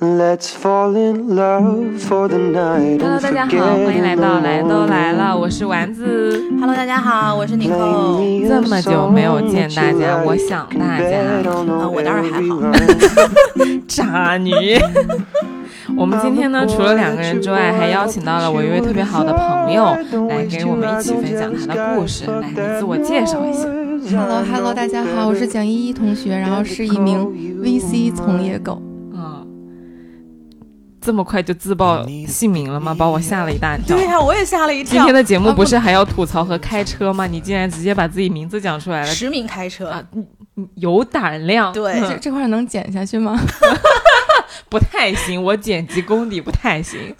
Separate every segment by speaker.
Speaker 1: let's fall in love for the night
Speaker 2: hello 大家好欢迎来到来都来了我是丸子。
Speaker 3: Hello 大家好我是妮蔻
Speaker 2: 这么久没有见大家我想大家。
Speaker 3: 我倒
Speaker 1: 是
Speaker 3: 还好。
Speaker 2: 渣女 我们今天呢除了两个人之外还邀请到了我一位特别好的朋友来给我们一起分享他的故事来自我介绍一下。
Speaker 4: 哈喽哈喽大家好我是蒋依依同学然后是一名 vc 从业狗。
Speaker 2: 嗯，这么快就自报姓名了吗？把我吓了一大跳。
Speaker 3: 对呀、我也吓了一跳
Speaker 2: 今天。的节目不是还要吐槽和开车吗？你竟然直接把自己名字讲出来了，
Speaker 3: 实名开车，
Speaker 2: 啊，你你有胆量。
Speaker 3: 对
Speaker 4: 这这块能剪下去吗？
Speaker 2: 不太行，我剪辑功底不太行。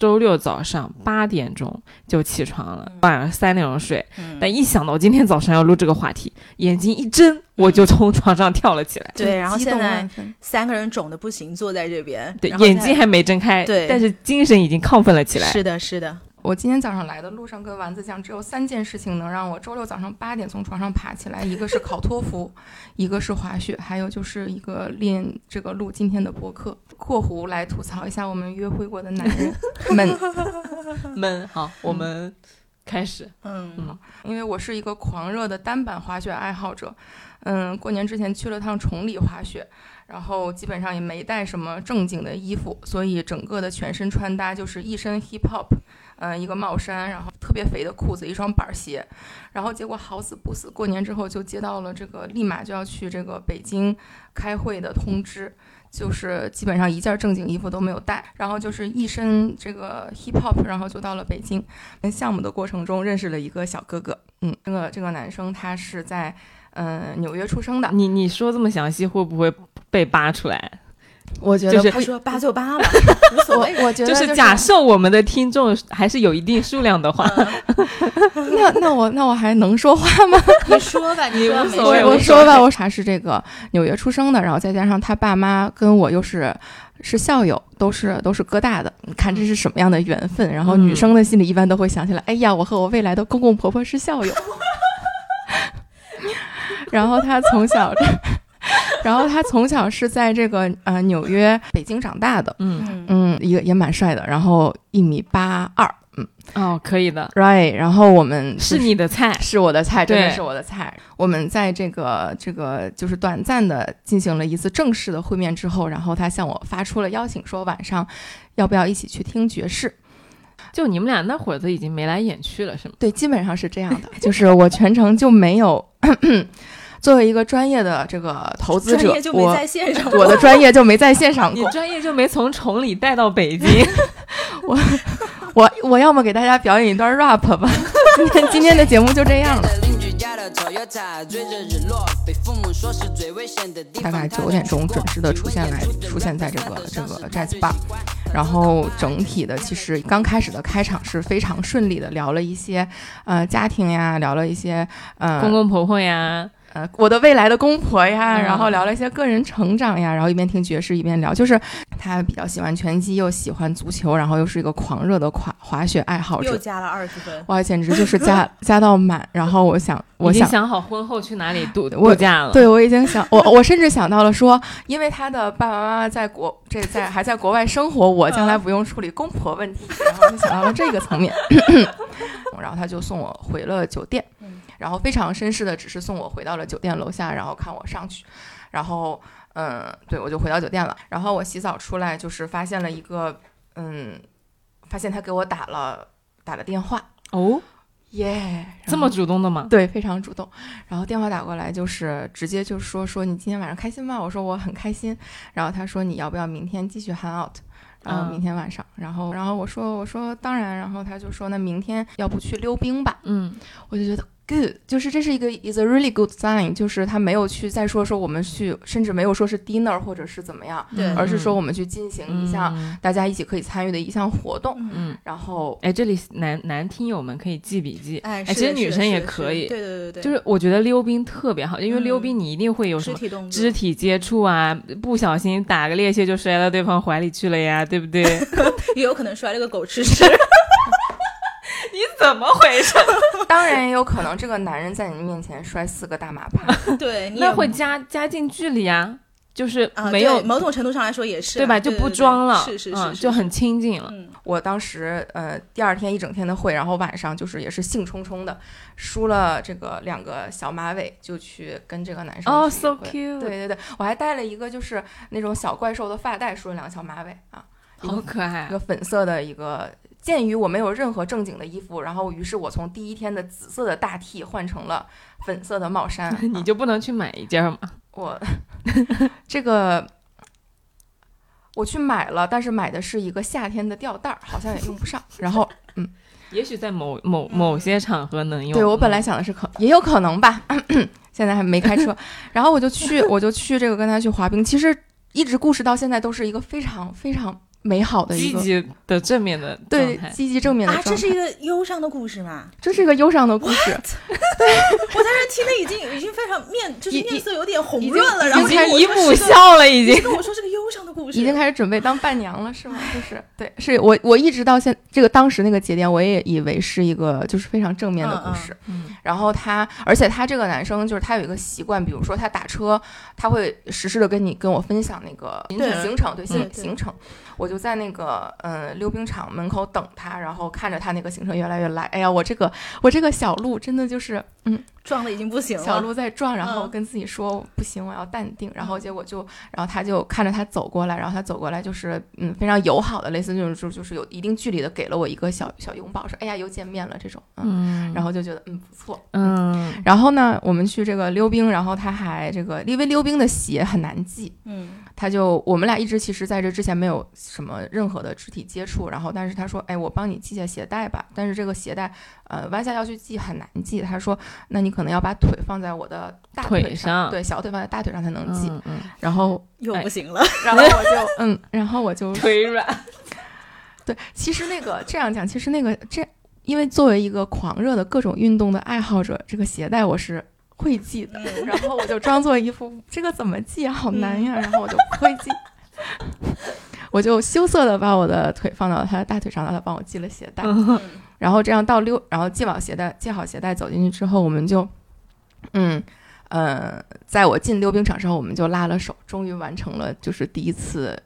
Speaker 2: 周六早上八点钟就起床了，晚上三点钟睡。
Speaker 3: 嗯
Speaker 2: 但一想到今天早上要录这个话题，眼睛一睁，我就从床上跳了起来。
Speaker 3: 对，然后现在。三个人肿的不行，坐在这边，
Speaker 2: 对，眼睛还没睁开，
Speaker 3: 对
Speaker 2: 但是精神已经亢奋了起来。
Speaker 3: 是的，是的，
Speaker 4: 我今天早上来的路上跟丸子讲，只有三件事情能让我周六早上八点从床上爬起来，一个是考托福，一个是滑雪，还有就是一个练这个录今天的播客。（括弧来吐槽一下我们约会过的男人 们，
Speaker 2: 闷，好，我们开始。
Speaker 3: 嗯
Speaker 2: 嗯
Speaker 4: 因为我是一个狂热的单板滑雪爱好者。嗯，过年之前去了趟崇礼滑雪，然后基本上也没带什么正经的衣服，所以整个的全身穿搭就是一身 hip hop，嗯，一个帽衫，然后特别肥的裤子，一双板鞋，然后结果好死不死，过年之后就接到了这个立马就要去这个北京开会的通知。就是基本上一件正经衣服都没有带，然后就是一身这个 hip hop，然后就到了北京。跟项目的过程中认识了一个小哥哥，嗯，这个这个男生他是在嗯、纽约出生的，
Speaker 2: 你你说这么详细，会不会被扒出来？
Speaker 4: 我觉
Speaker 2: 就是
Speaker 3: 他说八就八吧，无所谓。
Speaker 4: 我觉得
Speaker 2: 就是假设我们的听众还是有一定数量的话，
Speaker 4: 那那我那我还能说话吗？
Speaker 3: 你说吧，你
Speaker 2: 无所谓
Speaker 4: 我说吧，我他是这个纽约出生的，然后再加上他爸妈跟我又是是校友，都是都是哥大的，你看这是什么样的缘分？然后
Speaker 2: 嗯
Speaker 4: 女生的心里一般都会想起来，哎呀，我和我未来的公公婆婆是校友。然后他从小，然后他从小是在这个呃纽约、北京长大的，
Speaker 2: 嗯，
Speaker 3: 嗯
Speaker 4: 嗯，也也蛮帅的，然后一米八二，嗯
Speaker 2: 哦，可以的
Speaker 4: ，，right，然后我们
Speaker 2: 是你的菜。
Speaker 4: 是我的菜，真的是我的菜。我们在这个这个就是短暂的进行了一次正式的会面之后，然后他向我发出了邀请，说晚上要不要一起去听爵士？
Speaker 2: 就你们俩那会儿都已经眉来眼去了，是吗？
Speaker 4: 对，基本上是这样的，就是我全程就没有作为一个专业的这个投资者
Speaker 3: 专业就，没
Speaker 4: 我
Speaker 3: 在线上。
Speaker 4: 我的专业就没在线上
Speaker 2: 你
Speaker 4: 过。
Speaker 2: 专业就没从崇礼带到北京，
Speaker 4: 我我我要么给大家表演一段 rap 吧。今天今天的节目就这样了。
Speaker 5: 邻居家的 Toyota 追着日落，被父母说是最危险的地
Speaker 4: 大。概九点钟准时的出现来，出现在这个这个 Jazz Bar，然后整体的其实刚开始的开场是非常顺利的，聊了一些呃家庭呀，聊了一些呃
Speaker 2: 公公婆婆呀，
Speaker 4: 呃我的未来的公婆呀，
Speaker 2: 嗯
Speaker 4: 然后聊了一些个人成长呀，然后一边听爵士一边聊，就是他比较喜欢拳击，又喜欢足球，然后又是一个狂热的滑滑雪爱好者。
Speaker 3: 又加了二十分，
Speaker 4: 哇，简直就是加 加到满，然后我想，我想
Speaker 2: 想好婚后去哪里度
Speaker 4: 我
Speaker 2: 度假了。
Speaker 4: 对，我已经想，我我甚至想到了说，因为他的爸爸妈妈在国这在还在国外生活，我将来不用处理公婆问题，然后就想到了这个层面，然后他就送我回了酒店
Speaker 3: 嗯，
Speaker 4: 然后非常绅士的只是送我回到了酒店楼下，然后看我上去，然后嗯，对我就回到酒店了，然后我洗澡出来就是发现了一个嗯，发现他给我打了打了电话，
Speaker 2: 哦，
Speaker 4: 耶、
Speaker 2: 这么主动的吗？
Speaker 4: 对，非常主动。然后电话打过来，就是直接就说说你今天晚上开心吗？我说我很开心。然后他说你要不要明天继续 hang out？然后
Speaker 2: 嗯
Speaker 4: 明天晚上，然后然后我说我说当然，然后他就说那明天要不去溜冰吧？
Speaker 2: 嗯，
Speaker 4: 我就觉得 good，就是这是一个 is a really good sign，就是他没有去再说说我们去，甚至没有说是 dinner 或者是怎么样，
Speaker 3: 对
Speaker 4: 而是说我们去进行一项
Speaker 2: 嗯
Speaker 4: 大家一起可以参与的一项活动。
Speaker 3: 嗯，
Speaker 2: 嗯，
Speaker 4: 然后
Speaker 2: 哎，这里男男听友们可以记笔记。
Speaker 3: 哎，
Speaker 2: 其实女生也可以
Speaker 3: 对对对对，
Speaker 2: 就是我觉得溜冰特别好，因为
Speaker 3: 嗯
Speaker 2: 溜冰你一定会有什么
Speaker 3: 肢体动作，
Speaker 2: 肢体接触啊，不小心打个趔趄就摔到对方怀里去了呀，对不对？
Speaker 3: 也有可能摔了个狗吃屎。
Speaker 2: 你怎么回事？
Speaker 4: 当然也有可能这个男人在你面前摔四个大马趴。
Speaker 3: 对，
Speaker 2: 那会加加近距离啊，就是
Speaker 3: 啊
Speaker 2: 没有
Speaker 3: 对某种程度上来说也是啊，
Speaker 2: 对吧？就不
Speaker 3: 对对
Speaker 2: 装了，
Speaker 3: 是是是，是
Speaker 2: 嗯就很亲近了。
Speaker 3: 嗯
Speaker 4: 我当时呃第二天一整天的会，然后晚上就是也是兴冲冲的梳了这个两个小马尾，就去跟这个男生
Speaker 2: 哦
Speaker 4: 去
Speaker 2: ，so cute，
Speaker 4: 对对对，我还带了一个就是那种小怪兽的发带，梳了两个小马尾啊，
Speaker 2: 好可爱
Speaker 4: 一个粉色的一个。鉴于我没有任何正经的衣服，然后于是我从第一天的紫色的大 T 换成了粉色的帽衫。
Speaker 2: 你就不能去买一件吗？
Speaker 4: 我这个我去买了，但是买的是一个夏天的吊带儿，好像也用不上。然后嗯
Speaker 2: 也许在某某某些场合能用。
Speaker 4: 对我本来
Speaker 2: 嗯
Speaker 4: 想的是可也有可能吧，现在还没开车，然后我就去我就去这个跟他去滑冰。其实一直故事到现在都是一个非常非常美好的一个
Speaker 2: 积极的正面的
Speaker 4: 对积极正面的
Speaker 3: 啊，这是一个忧伤的故事吗？
Speaker 4: 这是一个忧伤的故事，
Speaker 3: 我在这听的已经已经非常面，就是面色有点红润了，然后
Speaker 2: 已经姨母笑了，已经。
Speaker 3: 跟我说是个忧伤的故事，
Speaker 4: 已经开始准备当伴娘了，是吗？就是对，是我我一直到现这个当时那个节点，我也以为是一个就是非常正面的故事。
Speaker 2: 嗯
Speaker 4: 然后他，而且他这个男生就是他有一个习惯，比如说他打车，他会实时的跟你跟我分享那个
Speaker 3: 对
Speaker 4: 行程，对行行程。我就在那个嗯溜冰场门口等他，然后看着他那个行程越来越来，哎呀，我这个我这个小鹿真的就是嗯
Speaker 3: 撞的已经不行了。
Speaker 4: 小鹿在撞，然后
Speaker 3: 嗯
Speaker 4: 跟自己说不行，我要淡定。然后结果就，然后他就看着他走过来，然后他走过来就是嗯非常友好的，类似就是就就是有一定距离的给了我一个小小拥抱，说哎呀又见面了这种，嗯，
Speaker 2: 嗯
Speaker 4: 然后就觉得嗯不错，
Speaker 2: 嗯
Speaker 4: 然后呢，我们去这个溜冰，然后他还这个，因为溜冰的鞋很难系，
Speaker 3: 嗯
Speaker 4: 他就我们俩一直其实在这之前没有什么任何的肢体接触，然后但是他说，哎，我帮你系下鞋带吧，但是这个鞋带呃弯下腰去系很难系，他说，那你可能要把腿放在我的大
Speaker 2: 腿
Speaker 4: 上，
Speaker 2: 上
Speaker 4: 对，小腿放在大腿上才能系，
Speaker 2: 嗯嗯，
Speaker 4: 然后
Speaker 3: 又不行了。
Speaker 4: 然后我就嗯，然后我就
Speaker 2: 腿软。
Speaker 4: 对，其实那个这样讲，其实那个这，因为作为一个狂热的各种运动的爱好者，这个鞋带我是会系的。
Speaker 3: 嗯
Speaker 4: 然后我就装作一副这个怎么系啊，好难呀，然后我就不会系。我就羞涩的把我的腿放到他的大腿上，让他帮我系了鞋带。
Speaker 3: 嗯
Speaker 4: 然后这样到溜，然后系好鞋带，系好鞋带走进去之后，我们就，嗯，呃，在我进溜冰场之后，我们就拉了手，终于完成了就是第一次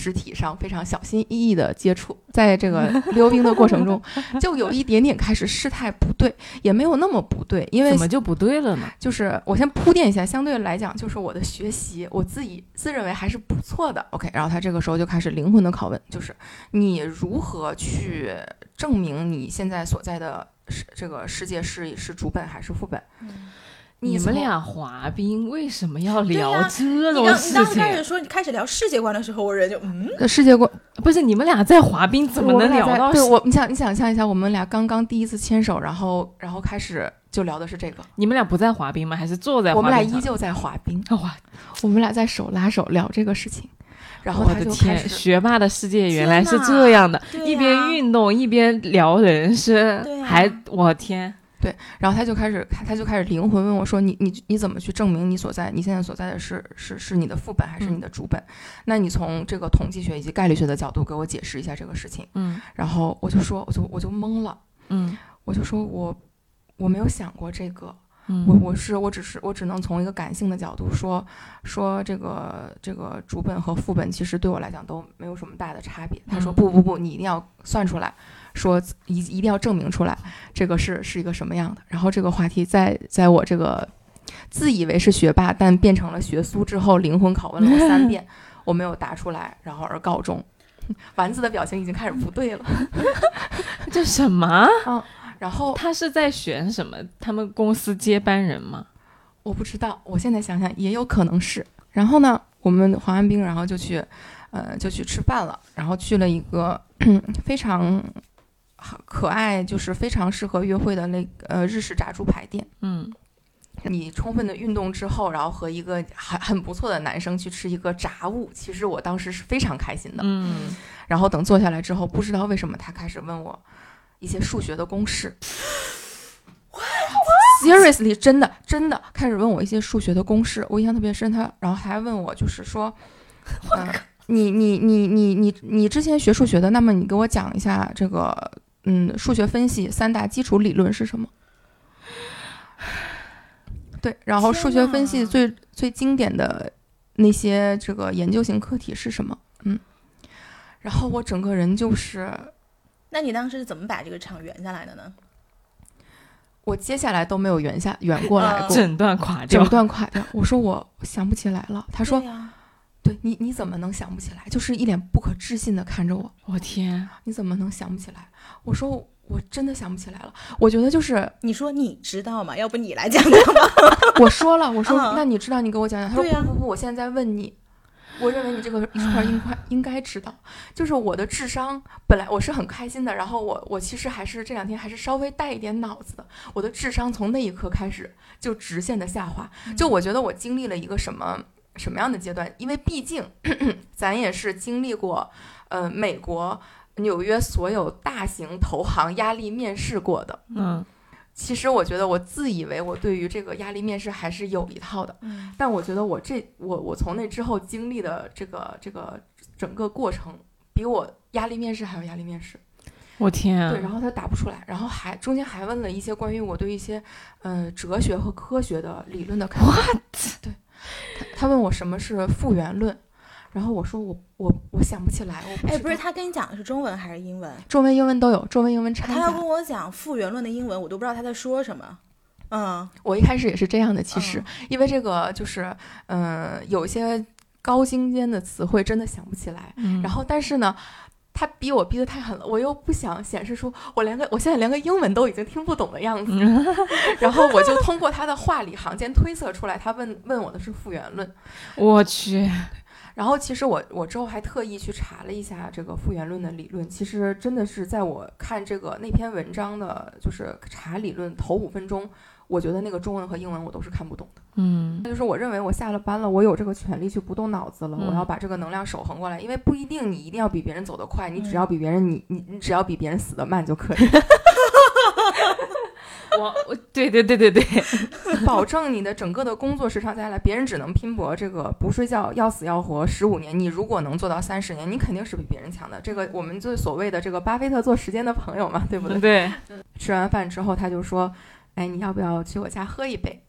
Speaker 4: 肢体上非常小心翼翼的接触。在这个 溜冰的过程中，就有一点点开始事态不对，也没有那么不对，因为
Speaker 2: 怎么就不对了呢？
Speaker 4: 就是我先铺垫一下，相对来讲，就是我的学习，我自己自认为还是不错的。OK，然后他这个时候就开始灵魂的拷问，就是你如何去证明你现在所在的世这个世界是是主本还是副本？从
Speaker 2: 你们俩滑冰为什么要聊这种
Speaker 3: 你刚你
Speaker 2: 事
Speaker 3: 当时开始说你开始聊世界观的时候，我人就嗯，
Speaker 4: 呃世界观
Speaker 2: 不是你们俩在滑冰怎么能聊到
Speaker 4: 对我，你想你想象一下，我们俩刚刚第一次牵手，然后然后开始就聊的是这个，
Speaker 2: 你们俩不在滑冰吗？还是坐在
Speaker 4: 我们俩？依旧在滑冰，
Speaker 2: 哇！
Speaker 4: 我们俩在手拉手聊这个事情，然后他
Speaker 2: 我的天，
Speaker 4: 就开始。
Speaker 2: 学霸的世界原来是这样的，
Speaker 3: 对
Speaker 2: 一边运动一边聊人生，还我天，
Speaker 4: 然后他就开始，他就开始灵魂问我说：“你你你怎么去证明你所在你现在所在的是是是你的副本还是你的主本？那你从这个统计学以及概率学的角度给我解释一下这个事情。”
Speaker 2: 嗯
Speaker 4: 然后我就说，我就我就懵了，
Speaker 2: 嗯
Speaker 4: 我就说我我没有想过这个，
Speaker 2: 嗯，
Speaker 4: 我我是我只是我只能从一个感性的角度说说这个这个主本和副本其实对我来讲都没有什么大的差别。他说
Speaker 2: 嗯
Speaker 4: 不不不，你一定要算出来，说一一定要证明出来这个是是一个什么样的。然后这个话题在在我这个自以为是学霸但变成了学苏之后，灵魂拷问了我三遍，我没有答出来，然后而告终。丸子的表情已经开始不对了，
Speaker 2: 这什么？
Speaker 4: 然后
Speaker 2: 他是在选什么？他们公司接班人吗？
Speaker 4: 我不知道，我现在想想也有可能是。然后呢，我们滑完冰，然后就去，呃，就去吃饭了。然后去了一个 非常可爱，就是非常适合约会的那个呃日式炸猪排店。
Speaker 2: 嗯
Speaker 4: 你充分的运动之后，然后和一个很很不错的男生去吃一个炸物，其实我当时是非常开心的。
Speaker 2: 嗯，
Speaker 4: 然后等坐下来之后，不知道为什么他开始问我一些数学的公式。Seriously，真的真的开始问我一些数学的公式，我印象特别深。他然后还问我，就是说，嗯、你你你你你你之前学数学的，那么你给我讲一下这个嗯数学分析三大基础理论是什么？对，然后数学分析最最经典的那些这个研究型课题是什么？嗯，然后我整个人就是，
Speaker 3: 那你当时是怎么把这个场圆下来的呢？
Speaker 4: 我接下来都没有圆下圆过来
Speaker 3: 嗯
Speaker 4: 过，
Speaker 2: 整段垮掉
Speaker 4: 整。段垮掉。我说我想不起来了，他说
Speaker 3: 对
Speaker 4: 你你怎么能想不起来？就是一脸不可置信的看着我，
Speaker 2: 我天，
Speaker 4: 你怎么能想不起来？我说我真的想不起来了。我觉得就是
Speaker 3: 你说你知道吗？要不你来讲讲吧。
Speaker 4: 我说了，我说、
Speaker 3: 嗯
Speaker 4: 那你知道你给我讲讲。他说不不不，我现在在问你。我认为你这个一块应该应该知道，就是我的智商本来我是很开心的，然后我我其实还是这两天还是稍微带一点脑子的，我的智商从那一刻开始就直线的下滑。就我觉得我经历了一个什么什么样的阶段？因为毕竟 咱也是经历过，呃，美国纽约所有大型投行压力面试过的。
Speaker 2: 嗯，
Speaker 4: 其实我觉得我自以为我对于这个压力面试还是有一套的，
Speaker 3: 嗯
Speaker 4: 但我觉得我这我我从那之后经历的这个这个整个过程，比我压力面试还要压力面试。
Speaker 2: 我天啊，
Speaker 4: 对，然后他答不出来，然后还中间还问了一些关于我对一些呃哲学和科学的理论的看法。对，他他问我什么是复原论，然后我说我我我想不起来，我
Speaker 3: 哎，不是，他跟你讲的是中文还是英文？
Speaker 4: 中文英文都有，中文英文掺杂
Speaker 3: 他要跟。我讲复原论的英文，我都不知道他在说什么。嗯，
Speaker 4: 我一开始也是这样的，其实、
Speaker 3: 嗯
Speaker 4: 因为这个就是嗯、呃有一些高精尖的词汇真的想不起来，
Speaker 2: 嗯
Speaker 4: 然后但是呢。他逼我逼得太狠了，我又不想显示出我连个我现在连个英文都已经听不懂的样子，然后我就通过他的话里行间推测出来，他问问我的是复原论。
Speaker 2: 我去，
Speaker 4: 然后其实我我之后还特意去查了一下这个复原论的理论，其实真的是在我看这个那篇文章的，就是查理论头五分钟，我觉得那个中文和英文我都是看不懂的。
Speaker 2: 嗯
Speaker 4: 那就是我认为我下了班了，我有这个权利去不动脑子了，
Speaker 2: 嗯
Speaker 4: 我要把这个能量守恒过来，因为不一定你一定要比别人走得快，你只
Speaker 3: 嗯
Speaker 4: 要比别人你你你只要比别人死得慢就可以，
Speaker 2: 我我对对对对对，
Speaker 4: 保证你的整个的工作时长下来，别人只能拼搏这个不睡觉要死要活十五年，你如果能做到三十年，你肯定是比别人强的。这个我们就所谓的这个巴菲特做时间的朋友嘛，对不对？
Speaker 2: 对，
Speaker 4: 吃完饭之后他就说，哎，你要不要去我家喝一杯？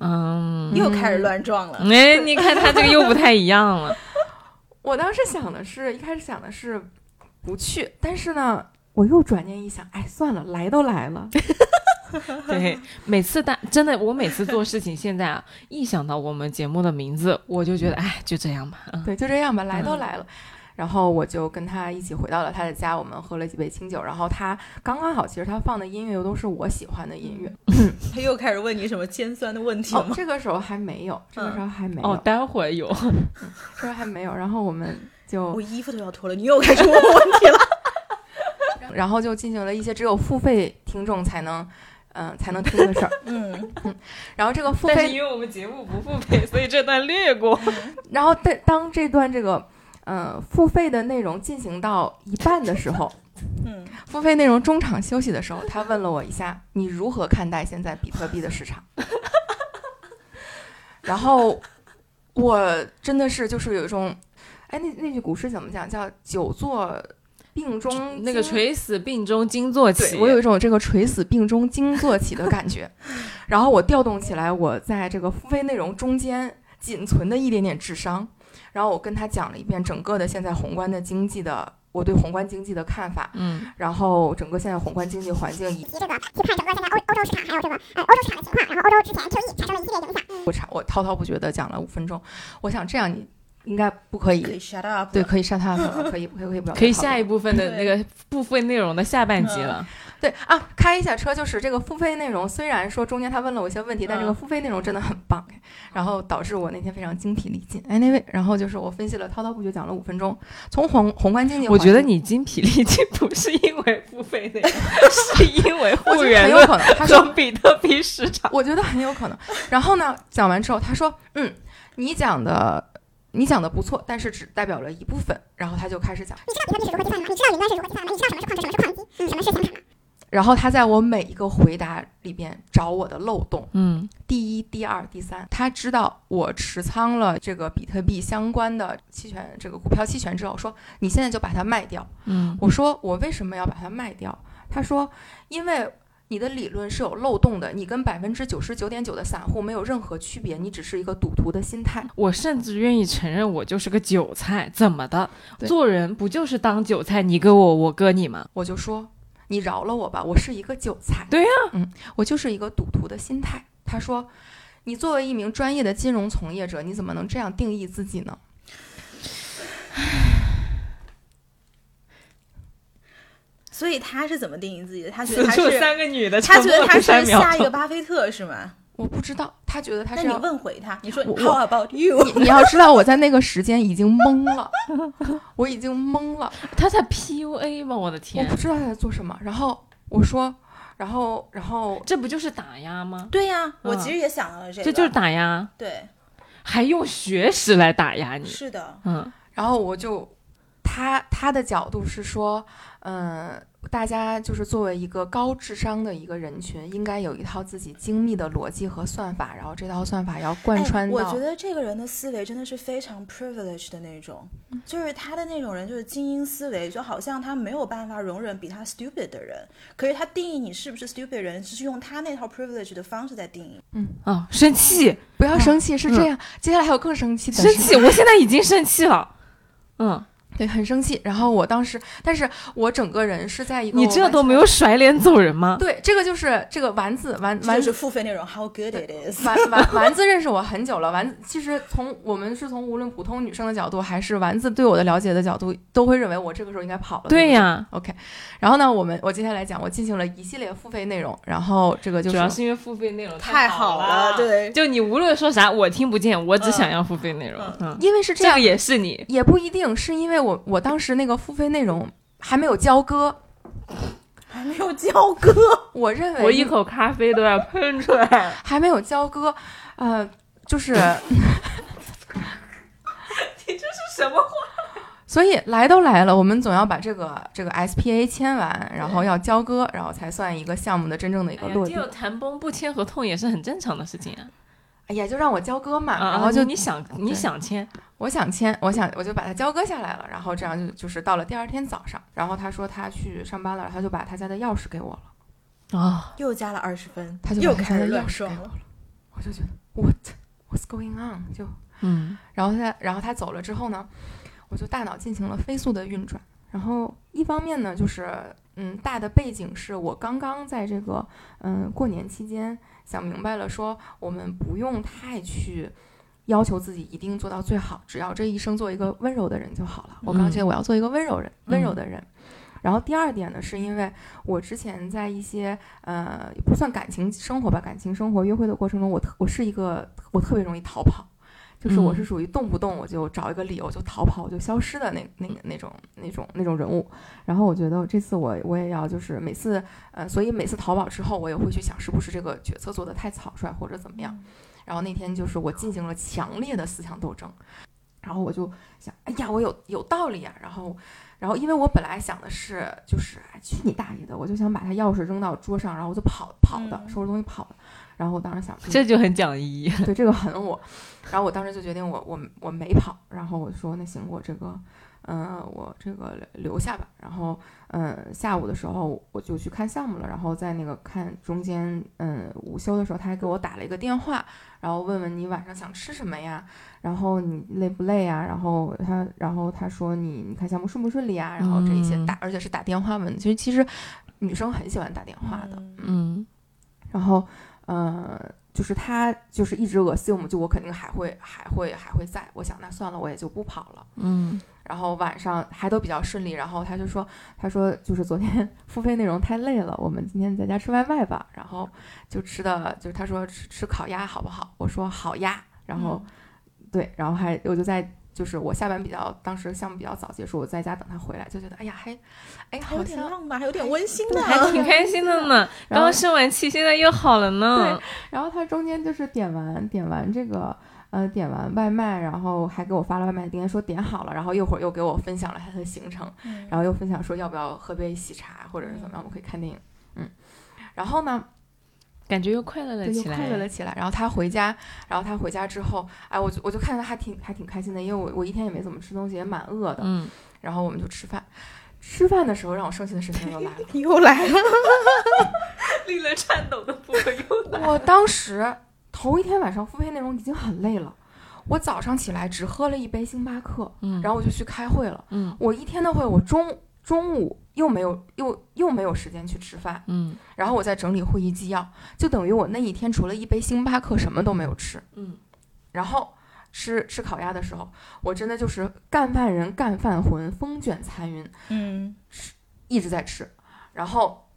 Speaker 2: 嗯，
Speaker 3: 又开始乱撞了。
Speaker 2: 哎，你看他这个又不太一样了，
Speaker 4: 我当时想的是，一开始想的是不去，但是呢，我又转念一想，哎，算了，来都来了，
Speaker 2: 对，每次大真的，我每次做事情，现在啊，一想到我们节目的名字，我就觉得，哎，就这样吧。嗯
Speaker 4: 对，就这样吧，来都
Speaker 2: 嗯
Speaker 4: 来了。然后我就跟他一起回到了他的家，我们喝了几杯清酒。然后他刚刚好，其实他放的音乐又都是我喜欢的音乐。
Speaker 3: 他又开始问你什么尖酸的问题了
Speaker 4: 哦，
Speaker 3: 吗？
Speaker 4: 这个时候还没有，这个时候还没有，
Speaker 2: 哦，待会儿有，
Speaker 4: 这时候还没有。然后我们就
Speaker 3: 我衣服都要脱了，你又开始问我问题了。
Speaker 4: 然后就进行了一些只有付费听众才能，嗯、才能听的事儿。
Speaker 3: 嗯，
Speaker 4: 然后这个付
Speaker 2: 但是
Speaker 4: 费，
Speaker 2: 因为我们节目不付费，所以这段略过。
Speaker 4: 然后当当这段这个，呃，付费的内容进行到一半的时候，
Speaker 3: 嗯，
Speaker 4: 付费内容中场休息的时候，他问了我一下，你如何看待现在比特币的市场？然后我真的是就是有一种，哎，那那句古诗怎么讲？叫“久坐病中
Speaker 2: 那个垂死病中惊坐起，
Speaker 4: 我有一种这个垂死病中惊坐起的感觉，然后我调动起来我在这个付费内容中间仅存的一点点智商，然后我跟他讲了一遍整个的现在宏观的经济的我对宏观经济的看法，
Speaker 2: 嗯，
Speaker 4: 然后整个现在宏观经济环境以
Speaker 6: 及这个去看整个现在欧欧洲市场，还有这个呃欧洲市场的情况，然后欧洲之前 QE 产生了一系列影响。
Speaker 4: 我查我滔滔不绝的讲了五分钟，我想这样你应该不可以
Speaker 3: 可以 shut up。
Speaker 4: 对，可以 shut up 了，可以可以可以不要
Speaker 2: 可以下一部分的那个部分内容的下半集了。
Speaker 4: 对啊，开一下车就是这个付费内容，虽然说中间他问了我一些问题，但这个
Speaker 3: 嗯
Speaker 4: 付费内容真的很棒，然后导致我那天非常精疲力尽。哎，那位，然后就是我分析了滔滔不绝讲了五分钟，从宏宏观经济，
Speaker 2: 我觉得你精疲力尽不是因为付费内容，是因为会员论
Speaker 4: 很有可能，他说
Speaker 2: 和比特币市场。
Speaker 4: 我觉得很有可能。然后呢，讲完之后，他说：“嗯，你讲的你讲的不错，但是只代表了一部分。”然后他就开始讲，
Speaker 6: 你知道比特币是如何计算的吗？你知道云端是如何计算的吗？你知道什么是矿值，什么是矿机，嗯，什么是显卡吗？
Speaker 4: 然后他在我每一个回答里边找我的漏洞。
Speaker 2: 嗯
Speaker 4: 第一、第二、第三，他知道我持仓了这个比特币相关的期权，这个股票期权之后，说你现在就把它卖掉。
Speaker 2: 嗯
Speaker 4: 我说我为什么要把它卖掉？他说因为你的理论是有漏洞的，你跟百分之九十九点九的散户没有任何区别，你只是一个赌徒的心态。
Speaker 2: 我甚至愿意承认我就是个韭菜，怎么的？做人不就是当韭菜，你割我，我割你吗？
Speaker 4: 我就说，你饶了我吧，我是一个韭菜。
Speaker 2: 对呀
Speaker 4: 嗯，我就是一个赌徒的心态。他说，你作为一名专业的金融从业者，你怎么能这样定义自己呢？
Speaker 3: 所以他是怎么定义自己的？他觉得他是
Speaker 2: 三个女的，
Speaker 3: 他觉得他是下一个巴菲特是吗？
Speaker 4: 我不知道，他觉得他
Speaker 3: 那你
Speaker 4: 是要。
Speaker 3: 问回他，你说
Speaker 4: 我
Speaker 3: How about you？
Speaker 4: 你你要知道，我在那个时间已经懵了，我已经懵了，
Speaker 2: 他在 PUA 吗？我的天我
Speaker 4: 不，知道他在做什么。然后我说，然后然后
Speaker 2: 这不就是打压吗？
Speaker 3: 对呀，我
Speaker 2: 嗯
Speaker 3: 其实也想到了这个，
Speaker 2: 这就是打压，
Speaker 3: 对，
Speaker 2: 还用学识来打压你。
Speaker 3: 是的，
Speaker 2: 嗯，
Speaker 4: 然后我就，他他的角度是说，嗯、大家就是作为一个高智商的一个人群，应该有一套自己精密的逻辑和算法，然后这套算法要贯
Speaker 3: 哎
Speaker 4: 穿到。
Speaker 3: 我觉得这个人的思维真的是非常 privileged 的那种，就是他的那种人就是精英思维，就好像他没有办法容忍比他 stupid 的人，可是他定义你是不是 stupid 人，只是用他那套 privilege 的方式在定义。
Speaker 2: 嗯哦，生气，
Speaker 4: 不要生气，是这样。接下来还有更生气的
Speaker 2: 生气，我现在已经生气了。嗯，
Speaker 4: 对，很生气。然后我当时，但是我整个人是在一个
Speaker 2: 你这都没有甩脸走人吗？
Speaker 4: 对，这个就是这个丸子丸
Speaker 3: 这就是
Speaker 4: 丸子
Speaker 3: 付费内容 How good it is。
Speaker 4: 丸丸丸子认识我很久了，丸子其实从我们是从无论普通女生的角度，还是丸子对我的了解的角度，都会认为我这个时候应该跑了。
Speaker 2: 对呀
Speaker 4: ，OK，然后呢，我们我接下来讲，我进行了一系列付费内容，然后这个就
Speaker 2: 主要是因为付费内容
Speaker 3: 太
Speaker 2: 好
Speaker 3: 好了，。对，
Speaker 2: 就你无论说啥，我听不见，我只
Speaker 3: 嗯
Speaker 2: 想要付费内容。嗯，
Speaker 4: 因为是这样
Speaker 2: 这个，也是你。
Speaker 4: 也不一定是因为我我当时那个付费内容还没有交割，
Speaker 3: 还没有交割，
Speaker 4: 我认为
Speaker 2: 我一口咖啡都要喷出来。
Speaker 4: 还没有交割，呃，就是 你这是
Speaker 2: 什么话？
Speaker 4: 所以来都来了，我们总要把这个这个 SPA 签完，然后要交割，然后才算一个项目的真正的一个落地。
Speaker 2: 就谈崩不签合同也是很正常的事情啊。
Speaker 4: 哎呀，就让我交割嘛，
Speaker 2: 啊，
Speaker 4: 然后就
Speaker 2: 你想你想签，
Speaker 4: 我想签，我想我就把它交割下来了，然后这样就就是到了第二天早上，然后他说他去上班了，他就把他家的钥匙给我了，
Speaker 2: 啊，
Speaker 3: 又加了二十分，
Speaker 4: 他就
Speaker 3: 又
Speaker 4: 把他的
Speaker 3: 开始乱撞了
Speaker 4: 钥匙给我了。，我就觉得 what what's going on 就，
Speaker 2: 嗯
Speaker 4: 然后他然后他走了之后呢，我就大脑进行了飞速的运转，然后一方面呢就是嗯大的背景是我刚刚在这个嗯过年期间想明白了说我们不用太去。要求自己一定做到最好，只要这一生做一个温柔的人就好了。我刚刚觉得我要做一个温柔人，温柔的人。然后第二点呢，是因为我之前在一些呃不算感情生活吧，感情生活约会的过程中，我特我是一个我特别容易逃跑，就是我是属于动不动我就找一个理由就逃跑，我就消失的那那个那种那种那种人物。然后我觉得这次我我也要就是每次呃，所以每次逃跑之后，我也会去想是不是这个决策做的太草率或者怎么样。然后那天就是我进行了强烈的思想斗争，然后我就想，哎呀，我有有道理啊。然后，然后因为我本来想的是，就是哎去你大爷的，我就想把他钥匙扔到桌上，然后我就跑跑的，
Speaker 3: 嗯
Speaker 4: 收拾东西跑的。然后我当时想，
Speaker 2: 这就很讲义。
Speaker 4: 对这个很我，然后我当时就决定我我我没跑，然后我说那行我这个，嗯、我这个留下吧。然后嗯、下午的时候我就去看项目了，然后在那个看中间嗯午休的时候，他还给我打了一个电话，然后问问你晚上想吃什么呀，然后你累不累呀？然后他然后他说你你看项目顺不顺利啊？然后这一些打，而且是打电话问，其实其实女生很喜欢打电话的，
Speaker 3: 嗯
Speaker 2: 嗯
Speaker 4: 然后，呃，就是他就是一直 assume 就我肯定还会还会还会在，我想那算了，我也就不跑了。
Speaker 2: 嗯
Speaker 4: 然后晚上还都比较顺利，然后他就说，他说就是昨天 付费内容太累了，我们今天在家吃外卖吧。然后就吃的就是他说吃吃烤鸭好不好？我说好呀。然后、对，然后还我就在就是我下班比较当时项目比较早结束，我在家等他回来，就觉得哎呀还哎好像
Speaker 3: 点浪漫，还有点温馨呢。
Speaker 2: 还挺 开心的呢。
Speaker 4: 然后
Speaker 2: 刚生完气，现在又好了呢。
Speaker 4: 对然后他中间就是点完点完这个，呃，点完外卖，然后还给我发了外卖订单，说点好了，然后一会儿又给我分享了他的行程，
Speaker 3: 嗯
Speaker 4: 然后又分享说要不要喝杯喜茶，或者是怎么样，我们可以看电影，嗯，然后呢，
Speaker 2: 感觉又快乐了起来。
Speaker 4: 快乐了起来。然后他回家，然后他回家之后，哎，我就我就看着他还挺还挺开心的，因为我我一天也没怎么吃东西，也蛮饿的，
Speaker 2: 嗯，
Speaker 4: 然后我们就吃饭。吃饭的时候让我生气的事情又来了，
Speaker 3: 又来了，
Speaker 2: 令人颤抖的部分又来
Speaker 4: 我当时头一天晚上付费内容已经很累了，我早上起来只喝了一杯星巴克，
Speaker 2: 嗯
Speaker 4: 然后我就去开会了。
Speaker 2: 嗯
Speaker 4: 我一天的会，我中中午又没有又又没有时间去吃饭，
Speaker 2: 嗯
Speaker 4: 然后我在整理会议纪要，就等于我那一天除了一杯星巴克什么都没有吃。
Speaker 2: 嗯，
Speaker 4: 然后吃吃烤鸭的时候，我真的就是干饭人干饭魂，风卷残云，
Speaker 3: 嗯
Speaker 4: 一直在吃。然后，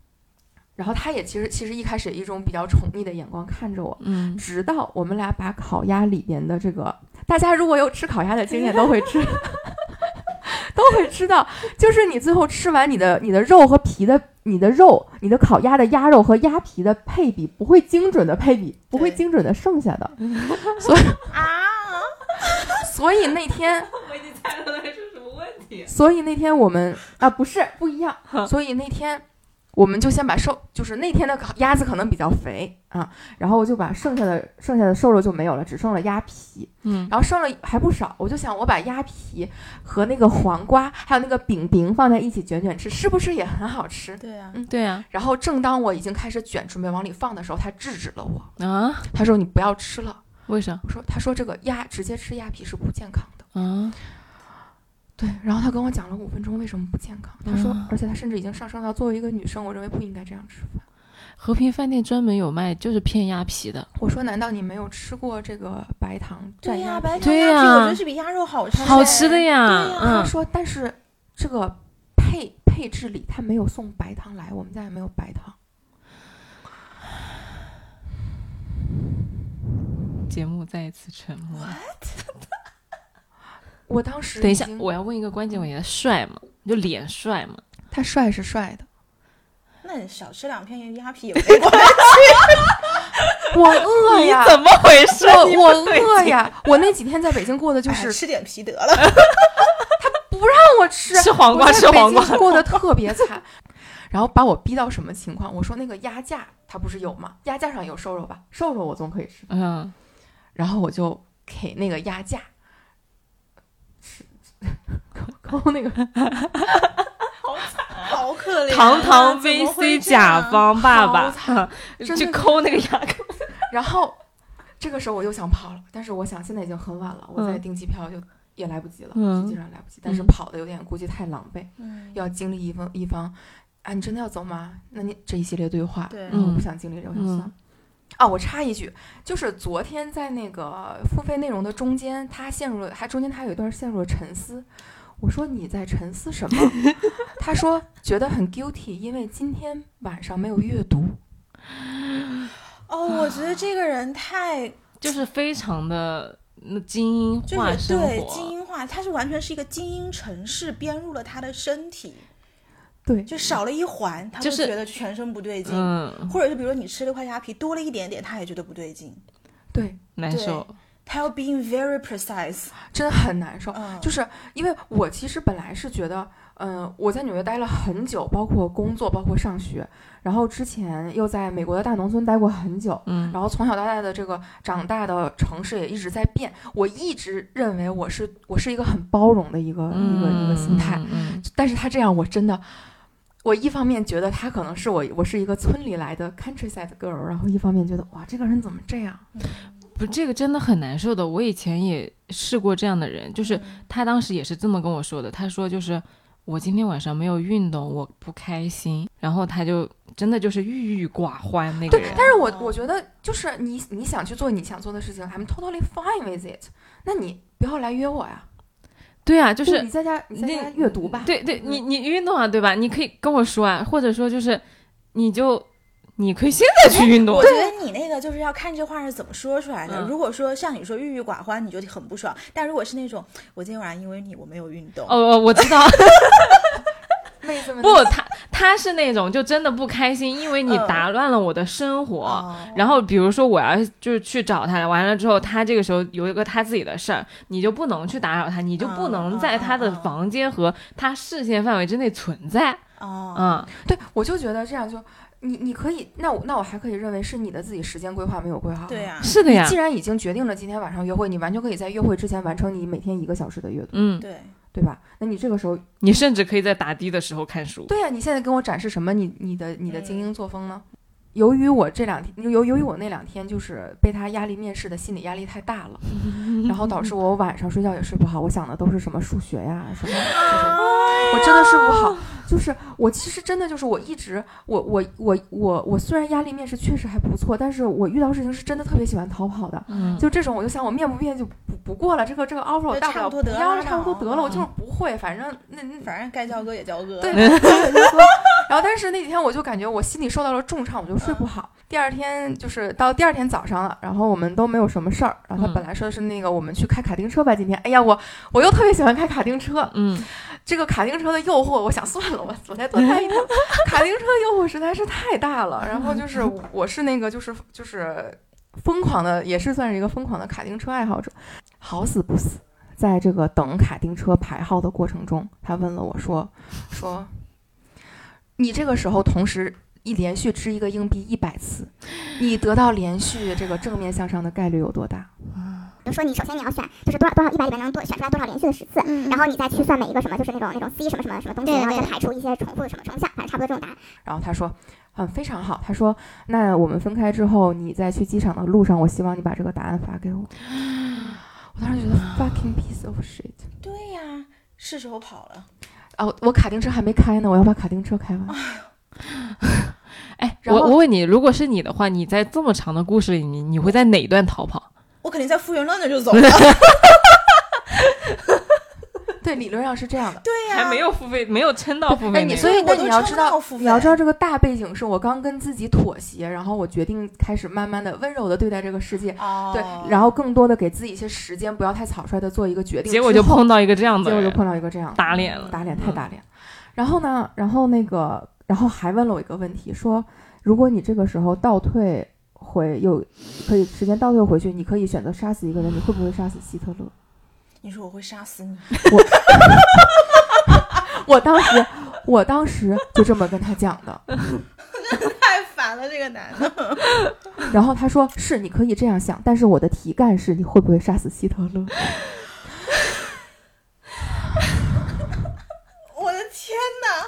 Speaker 4: 然后他也其实其实一开始一种比较宠溺的眼光看着我，
Speaker 2: 嗯
Speaker 4: 直到我们俩把烤鸭里边的这个，大家如果有吃烤鸭的经验都会知。都会知道，就是你最后吃完你的你的肉和皮的，你的肉，你的烤鸭的鸭肉和鸭皮的配比不会精准的配比，不会精准的剩下的。
Speaker 3: 所以啊，
Speaker 4: 所以那天，
Speaker 2: 我已经猜什么问题。
Speaker 4: 所以那天我们啊不是不一样，所以那天我们就先把瘦，就是那天的烤鸭子可能比较肥啊，然后我就把剩下的剩下的瘦肉就没有了，只剩了鸭皮，
Speaker 2: 嗯。
Speaker 4: 然后剩了还不少，我就想我把鸭皮和那个黄瓜还有那个饼饼放在一起卷卷吃，是不是也很好吃？
Speaker 3: 对呀啊，
Speaker 2: 对啊。
Speaker 4: 然后正当我已经开始卷准备往里放的时候，他制止了我，
Speaker 2: 啊，
Speaker 4: 他说你不要吃了，
Speaker 2: 为啥？
Speaker 4: 我说他说这个鸭直接吃鸭皮是不健康的。
Speaker 2: 啊？
Speaker 4: 对，然后他跟我讲了五分钟为什么不健康。他说
Speaker 2: 嗯，
Speaker 4: 而且他甚至已经上升到作为一个女生，我认为不应该这样吃饭。
Speaker 2: 和平饭店专门有卖就是片鸭皮的，
Speaker 4: 我说，难道你没有吃过这个白糖蘸
Speaker 3: 对呀，
Speaker 4: 鸭皮？
Speaker 3: 白糖鸭皮
Speaker 2: 对呀
Speaker 3: 我觉得是比鸭肉好吃，
Speaker 2: 好吃的。呀。
Speaker 3: 对呀
Speaker 2: 嗯，
Speaker 4: 他说，但是这个配配置里他没有送白糖来，我们家也没有白糖。
Speaker 2: 节目再一次沉默。
Speaker 4: 我当时
Speaker 2: 等一下我要问一个关键问题：他帅吗？就脸帅吗？
Speaker 4: 他帅是帅的，
Speaker 3: 那你少吃两片鸭皮也没关系。
Speaker 4: 我饿呀，
Speaker 2: 怎么回事？你
Speaker 4: 我饿呀！我那几天在北京过的就
Speaker 3: 哎
Speaker 4: 是
Speaker 3: 吃点皮得了。
Speaker 4: 他不让我吃
Speaker 2: 吃黄瓜吃黄瓜
Speaker 4: 过得特别惨。然后把我逼到什么情况？我说那个鸭架它不是有吗？鸭架上有瘦肉吧？瘦肉我总可以吃。
Speaker 2: 嗯，
Speaker 4: 然后我就给那个鸭架吃，抠那个
Speaker 3: 好惨，好可怜啊，
Speaker 2: 堂堂 VC 甲方爸
Speaker 4: 好
Speaker 2: 爸 去抠那个牙膏。
Speaker 4: 然后这个时候我又想跑了，但是我想现在已经很晚了，我再
Speaker 2: 嗯
Speaker 4: 订机票就也来不及了，
Speaker 2: 嗯
Speaker 4: 实际上来不及。但是
Speaker 2: 嗯
Speaker 4: 跑的有点估计太狼狈，
Speaker 3: 嗯，
Speaker 4: 要经历一方一方啊，你真的要走吗？那你这一系列对话，
Speaker 3: 对
Speaker 4: 然后我
Speaker 2: 嗯
Speaker 4: 不想经历这个，我想
Speaker 2: 嗯
Speaker 4: 算了。啊，我插一句，就是昨天在那个付费内容的中间，他陷入了，他中间他有一段陷入了沉思。我说你在沉思什么？他说觉得很 guilty，因为今天晚上没有阅读。
Speaker 3: 哦，我觉得这个人太
Speaker 2: 就是非常的那精英
Speaker 3: 就是
Speaker 2: 化生
Speaker 3: 对，精英化，他是完全是一个精英城市编入了他的身体，
Speaker 4: 对，
Speaker 3: 就少了一环，他
Speaker 2: 就
Speaker 3: 就是觉得全身不对劲。
Speaker 2: 嗯，
Speaker 3: 或者是比如说你吃了块鸭皮多了一点点，他也觉得不对劲。
Speaker 4: 对，
Speaker 2: 难受。
Speaker 3: 他要 being very precise，
Speaker 4: 真的很难受。
Speaker 3: 嗯，
Speaker 4: 就是因为我其实本来是觉得，嗯、我在纽约待了很久，包括工作，包括上学，然后之前又在美国的大农村待过很久，
Speaker 2: 嗯
Speaker 4: 然后从小到大的这个长大的城市也一直在变。我一直认为我是我是一个很包容的一个、一个一个心态，但是他这样我真的。我一方面觉得他可能是我，我是一个村里来的 countryside girl，然后一方面觉得哇，这个人怎么这样？
Speaker 2: 不，这个真的很难受的。我以前也试过这样的人，就是他当时也是这么跟我说的。他说就是我今天晚上没有运动，我不开心，然后他就真的就是郁郁寡欢那个
Speaker 4: 对，。但是我我觉得就是你你想去做你想做的事情，I'm totally fine with it。那你不要来约我呀，
Speaker 2: 对啊，就
Speaker 4: 就是你在家你在家阅读吧。
Speaker 2: 对对，你你运动啊，对吧？你可以跟我说啊，或者说就是你就你可以现在去运动
Speaker 3: 我。觉得你那个就是要看这话是怎么说出来的。
Speaker 2: 嗯
Speaker 3: 如果说像你说郁郁寡欢，你就很不爽；但如果是那种我今天晚上因为你我没有运动，
Speaker 2: 哦哦，我知道，
Speaker 4: 妹子们，
Speaker 2: 不，他他是那种就真的不开心，因为你
Speaker 3: 嗯
Speaker 2: 打乱了我的生活。
Speaker 3: 哦
Speaker 2: 然后比如说我要就是去找他，完了之后他这个时候有一个他自己的事儿，你就不能去打扰他，你就不能在他的房间和他视线范围之内存在。
Speaker 3: 哦，
Speaker 2: 嗯，
Speaker 4: 对我就觉得这样就你你可以，那我那我还可以认为是你的自己时间规划没有规划好。
Speaker 3: 对呀、
Speaker 2: 是的呀
Speaker 4: 既，然已经决定了今天晚上约会，你完全可以在约会之前完成你每天一个小时的阅读，
Speaker 2: 嗯，
Speaker 3: 对，
Speaker 4: 对吧？那你这个时候，
Speaker 2: 你甚至可以在打的的时候看书。
Speaker 4: 对呀、你现在跟我展示什么你你的你的精英作风呢？由于我这两天，由由于我那两天就是被他压力面试的心理压力太大了，然后导致我晚上睡觉也睡不好。我想的都是什么数学呀什么，就是我真的睡不好。就是我其实真的就是我一直我我我我我虽然压力面试确实还不错，但是我遇到事情是真的特别喜欢逃跑的。
Speaker 2: 嗯，
Speaker 4: 就这种我就想我面不面就不不过了，这个这个 offer 我大不了要了，差不多得了，我就是
Speaker 3: 嗯
Speaker 4: 不会，反正那那
Speaker 3: 反正该交割也交割。
Speaker 4: 对，然后但是那几天我就感觉我心里受到了重创，我就睡不好。第二天就是到第二天早上了，然后我们都没有什么事儿。然后他
Speaker 2: 嗯
Speaker 4: 本来说的是那个我们去开卡丁车吧，今天。哎呀，我我又特别喜欢开卡丁车，
Speaker 2: 嗯，
Speaker 4: 这个卡丁车的诱惑，我想算了，我我再多开一趟。卡丁车的诱惑实在是太大了。然后就是 我是那个就是就是疯狂的，也是算是一个疯狂的卡丁车爱好者，好死不死。在这个等卡丁车排号的过程中，他问了我说：“说你这个时候同时一连续掷一个硬币一百次，你得到连续这个正面向上的概率有多大
Speaker 6: 比如说你首先你要选，就是多少多少一百里面能多选出来多少连续的十次，然后你再去算每一个什么，就是那种那种 C 什么什么什么东西，然后再排除一些重复的什么成项，反正差不多这种答案。？”
Speaker 4: 然后他说：“嗯，非常好。”他说：“那我们分开之后，你在去机场的路上，我希望你把这个答案发给我。”我当时觉得 fucking piece of shit
Speaker 3: 对呀，是时候跑了。
Speaker 4: 啊！我我卡丁车还没开呢，我要把卡丁车开完。
Speaker 2: 哎，我我问你，如果是你的话，你在这么长的故事里，你你会在哪一段逃跑？
Speaker 3: 我肯定在复原了那就走了。
Speaker 4: 对，理论上是这样的。
Speaker 3: 对呀，
Speaker 2: 还没有付费，没有撑到付
Speaker 4: 哎，
Speaker 2: 费那个。
Speaker 4: 你所以你要知道你要知道这个大背景是我刚跟自己妥协，然后我决定开始慢慢的温柔的对待这个世界，
Speaker 3: 哦，
Speaker 4: 对，然后更多的给自己一些时间，不要太草率的做一个决定。
Speaker 2: 结果就碰到一个这样的，
Speaker 4: 结果就碰到一个这样
Speaker 2: 打脸了。
Speaker 4: 打脸太
Speaker 2: 嗯
Speaker 4: 打脸。然后呢，然后那个，然后还问了我一个问题，说如果你这个时候倒退回有可以时间倒退回去，你可以选择杀死一个人，你会不会杀死希特勒？
Speaker 3: 你说我会杀死你，
Speaker 4: 我 我当时，我当时就这么跟他讲的。
Speaker 3: 太烦了，这个男的。
Speaker 4: 然后他说是你可以这样想，但是我的题干是你会不会杀死希特勒？
Speaker 3: 我的天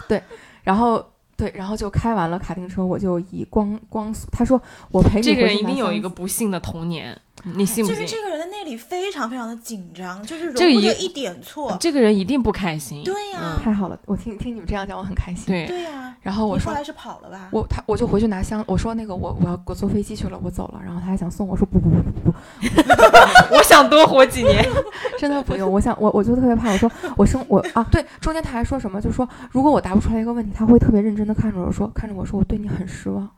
Speaker 3: 哪！
Speaker 4: 然后对，然后就开完了卡丁车，我就以光光速，他说我陪你
Speaker 2: 这个人一定有一个不幸的童年，你信不信？
Speaker 3: 就是这个人的内里非常非常的紧张，就是
Speaker 2: 这个一
Speaker 3: 容不得一点错。
Speaker 2: 这个人一定不开心。
Speaker 3: 对呀
Speaker 2: 嗯
Speaker 4: 太好了，我听听你们这样讲，我很开心。
Speaker 2: 对，
Speaker 3: 对呀，
Speaker 4: 然后我说
Speaker 3: 后来是跑了吧？
Speaker 4: 我他我就回去拿箱，我说那个我我要我坐飞机去了，我走了。然后他还想送我，说不不不不不，
Speaker 2: 我想多活几年。
Speaker 4: 真的不用。我想我我就特别怕，我说我生我啊对，中间他还说什么，就说如果我答不出来一个问题，他会特别认真的看着我说，看着我说我对你很失望。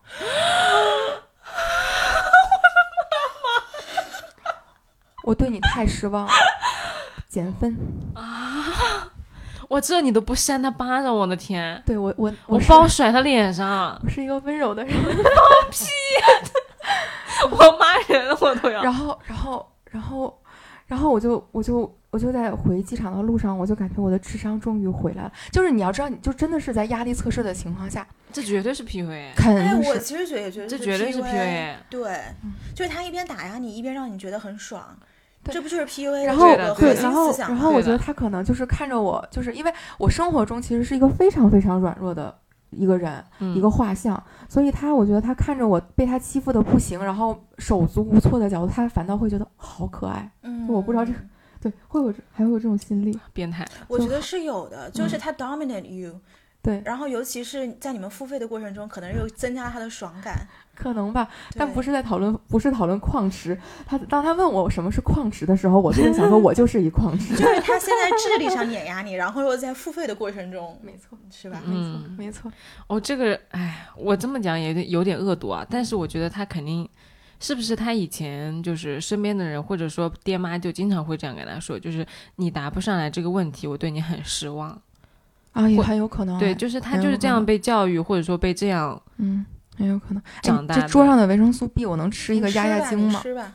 Speaker 4: 我对你太失望了，减分啊。
Speaker 2: 我这你都不扇他巴掌，我的天！
Speaker 4: 对我我
Speaker 2: 我
Speaker 4: 是
Speaker 2: 包甩他脸上，
Speaker 4: 我是一个温柔的人。
Speaker 2: 放屁 我骂人我都要。
Speaker 4: 然后，然后，然后，然后我就，我就，我就在回机场的路上，我就感觉我的智商终于回来了。就是你要知道，你就真的是在压力测试的情况下，
Speaker 2: 这绝对是 PUA，
Speaker 4: 肯
Speaker 3: 哎，
Speaker 4: 定是。
Speaker 3: 我其实觉得也觉得
Speaker 2: 这绝对是 PUA。
Speaker 3: 对，就是他一边打压你，一边让你觉得很爽，
Speaker 4: 对
Speaker 3: 这不就是 PUA
Speaker 4: 然后对，
Speaker 3: 核
Speaker 4: 然后
Speaker 3: 心思想？
Speaker 4: 然后我觉得他可能就是看着我，就是因为我生活中其实是一个非常非常软弱的一个人，
Speaker 2: 嗯
Speaker 4: 一个画像，所以他我觉得他看着我被他欺负的不行，然后手足无措的角度，他反倒会觉得好可爱。
Speaker 3: 嗯，
Speaker 4: 我不知道这个对，会有还会有这种心理。
Speaker 2: 变态。
Speaker 3: 我觉得是有的，就是
Speaker 4: 嗯
Speaker 3: 他 dominate you，
Speaker 4: 对，
Speaker 3: 然后尤其是在你们付费的过程中，可能又增加了他的爽感。
Speaker 4: 可能吧，但不是在讨论，不是讨论矿池。他当他问我什么是矿池的时候，我就会想说，我就是一矿池。
Speaker 3: 就是他先在智力上碾压你，然后又在付费的过程中，
Speaker 4: 没错，
Speaker 3: 是吧？
Speaker 2: 没错，
Speaker 4: 没错。
Speaker 2: 哦，这个，哎，我这么讲也有点有点恶毒啊，但是我觉得他肯定。是不是他以前就是身边的人，或者说爹妈就经常会这样跟他说，就是你答不上来这个问题，我对你很失望。
Speaker 4: 啊，也
Speaker 2: 或
Speaker 4: 很有可能。
Speaker 2: 对，
Speaker 4: 哎
Speaker 2: 就是他就是这样被教育，或者说被这样
Speaker 4: 嗯，很有可能。哎
Speaker 2: 长大
Speaker 4: 这桌上的维生素 B，我能吃一个压压惊吗？
Speaker 3: 吃吧，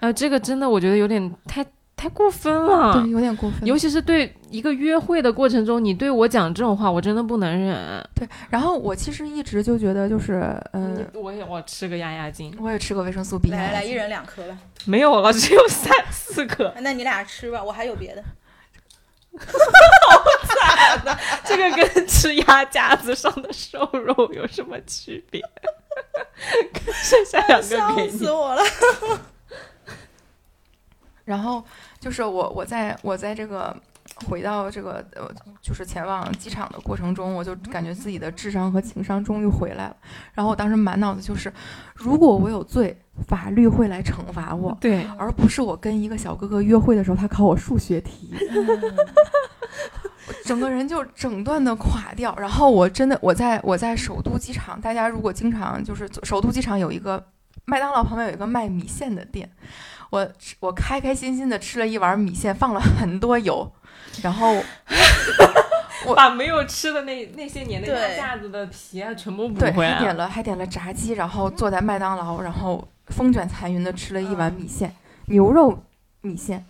Speaker 2: 啊，这个真的我觉得有点太太过分了。
Speaker 4: 对，有点过分。
Speaker 2: 尤其是对一个约会的过程中，你对我讲这种话，我真的不能忍。
Speaker 4: 对，然后我其实一直就觉得，就是嗯，
Speaker 2: 我也我吃个压压惊，
Speaker 4: 我也吃个维生素 B
Speaker 3: 来来来，一。人两颗吧。
Speaker 2: 没有了，只有三四颗。
Speaker 3: 那你俩吃吧，我还有别的。
Speaker 2: 这个跟吃鸭架子上的瘦肉有什么区别？剩下两个
Speaker 3: 笑
Speaker 2: 给你。
Speaker 3: 死我了。
Speaker 4: 然后就是我我在我在这个回到这个呃，就是前往机场的过程中，我就感觉自己的智商和情商终于回来了。然后我当时满脑子就是，如果我有罪，法律会来惩罚我，
Speaker 2: 对，
Speaker 4: 而不是我跟一个小哥哥约会的时候，他考我数学题。我整个人就整段的垮掉。然后我真的我在我在首都机场，大家如果经常就是首都机场有一个麦当劳旁边有一个卖米线的店，我吃我开开心心的吃了一碗米线，放了很多油，然后我
Speaker 2: 把没有吃的那那些年的
Speaker 3: 对
Speaker 2: 鸭架子的皮啊，全部补
Speaker 4: 对
Speaker 2: 回来
Speaker 4: 还点了还点了炸鸡，然后坐在麦当劳，然后风卷残云的吃了一碗米线，牛肉米线。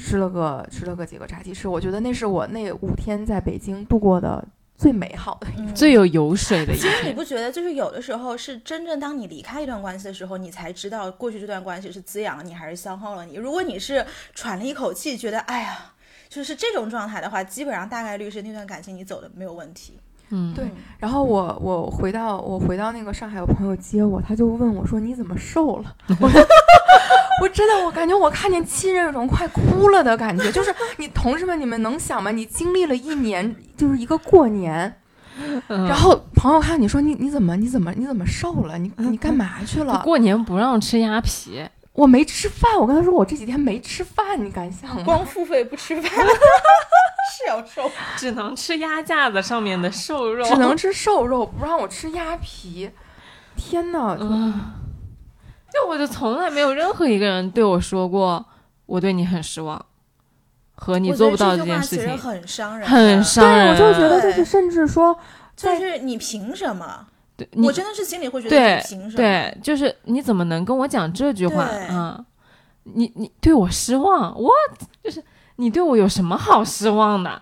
Speaker 4: 吃了个吃了个几个炸鸡翅，我觉得那是我那五天在北京度过的最美好的一
Speaker 3: 嗯
Speaker 2: 最有油水的一
Speaker 3: 其实你。不觉得，就是有的时候是真正当你离开一段关系的时候，你才知道过去这段关系是滋养了你还是消耗了你。如果你是喘了一口气，觉得哎呀，就是这种状态的话，基本上大概率是那段感情你走的没有问题。
Speaker 2: 嗯，
Speaker 4: 对然后我我回到我回到那个上海，我朋友接我，他就问我说：“你怎么瘦了？”我我真的我感觉我看见亲人有种快哭了的感觉，就是你同事们，你们能想吗？你经历了一年，就是一个过年，
Speaker 2: 嗯
Speaker 4: 然后朋友看你说你你怎么你怎么你怎么瘦了？你你干嘛去了？
Speaker 2: 过年不让吃鸭皮，
Speaker 4: 我没吃饭，我跟他说我这几天没吃饭，你敢想吗？
Speaker 3: 光付费不吃饭 是要瘦。
Speaker 2: 只能吃鸭架子上面的瘦肉，
Speaker 4: 只能吃瘦肉，不让我吃鸭皮。天呐！
Speaker 2: 嗯，就我就从来没有任何一个人对我说过我对你很失望，和你做不到
Speaker 3: 这
Speaker 2: 件事情，
Speaker 3: 很伤人，
Speaker 2: 很伤人
Speaker 4: 对，
Speaker 2: 人。
Speaker 4: 我就觉得就是，甚至说，在
Speaker 3: 就是你凭什么？
Speaker 2: 对
Speaker 3: 我真的是心里会觉得
Speaker 2: 对
Speaker 3: 你凭什么？
Speaker 2: 对，就是你怎么能跟我讲这句话
Speaker 3: 对
Speaker 2: 啊？你你对我失望，我就是你对我有什么好失望的？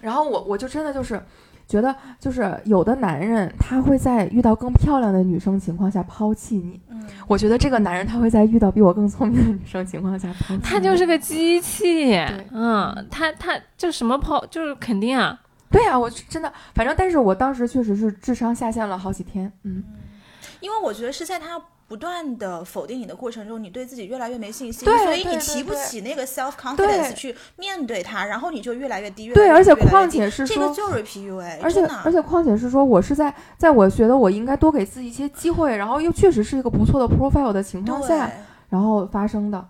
Speaker 4: 然后我我就真的就是觉得，就是有的男人他会在遇到更漂亮的女生情况下抛弃你，
Speaker 3: 嗯，
Speaker 4: 我觉得这个男人他会在遇到比我更聪明的女生情况下抛弃你。
Speaker 2: 他就是个机器，嗯，他他就什么抛就是肯定啊，
Speaker 4: 对啊，我真的反正，但是我当时确实是智商下线了好几天，嗯，
Speaker 3: 因为我觉得是在他不断的否定你的过程中，你对自己越来越没信心，
Speaker 4: 对
Speaker 3: 所以
Speaker 4: 对对
Speaker 3: 你提不起那个 self confidence 去面对它，然后你就越来越低，越来
Speaker 4: 对，
Speaker 3: 越
Speaker 4: 而且
Speaker 3: 低越来越低
Speaker 4: 况且是说，
Speaker 3: 这个就是 PUA，
Speaker 4: 而且而且况且是说，我是在在我觉得我应该多给自己一些机会，然后又确实是一个不错的 profile 的情况下，然后发生的。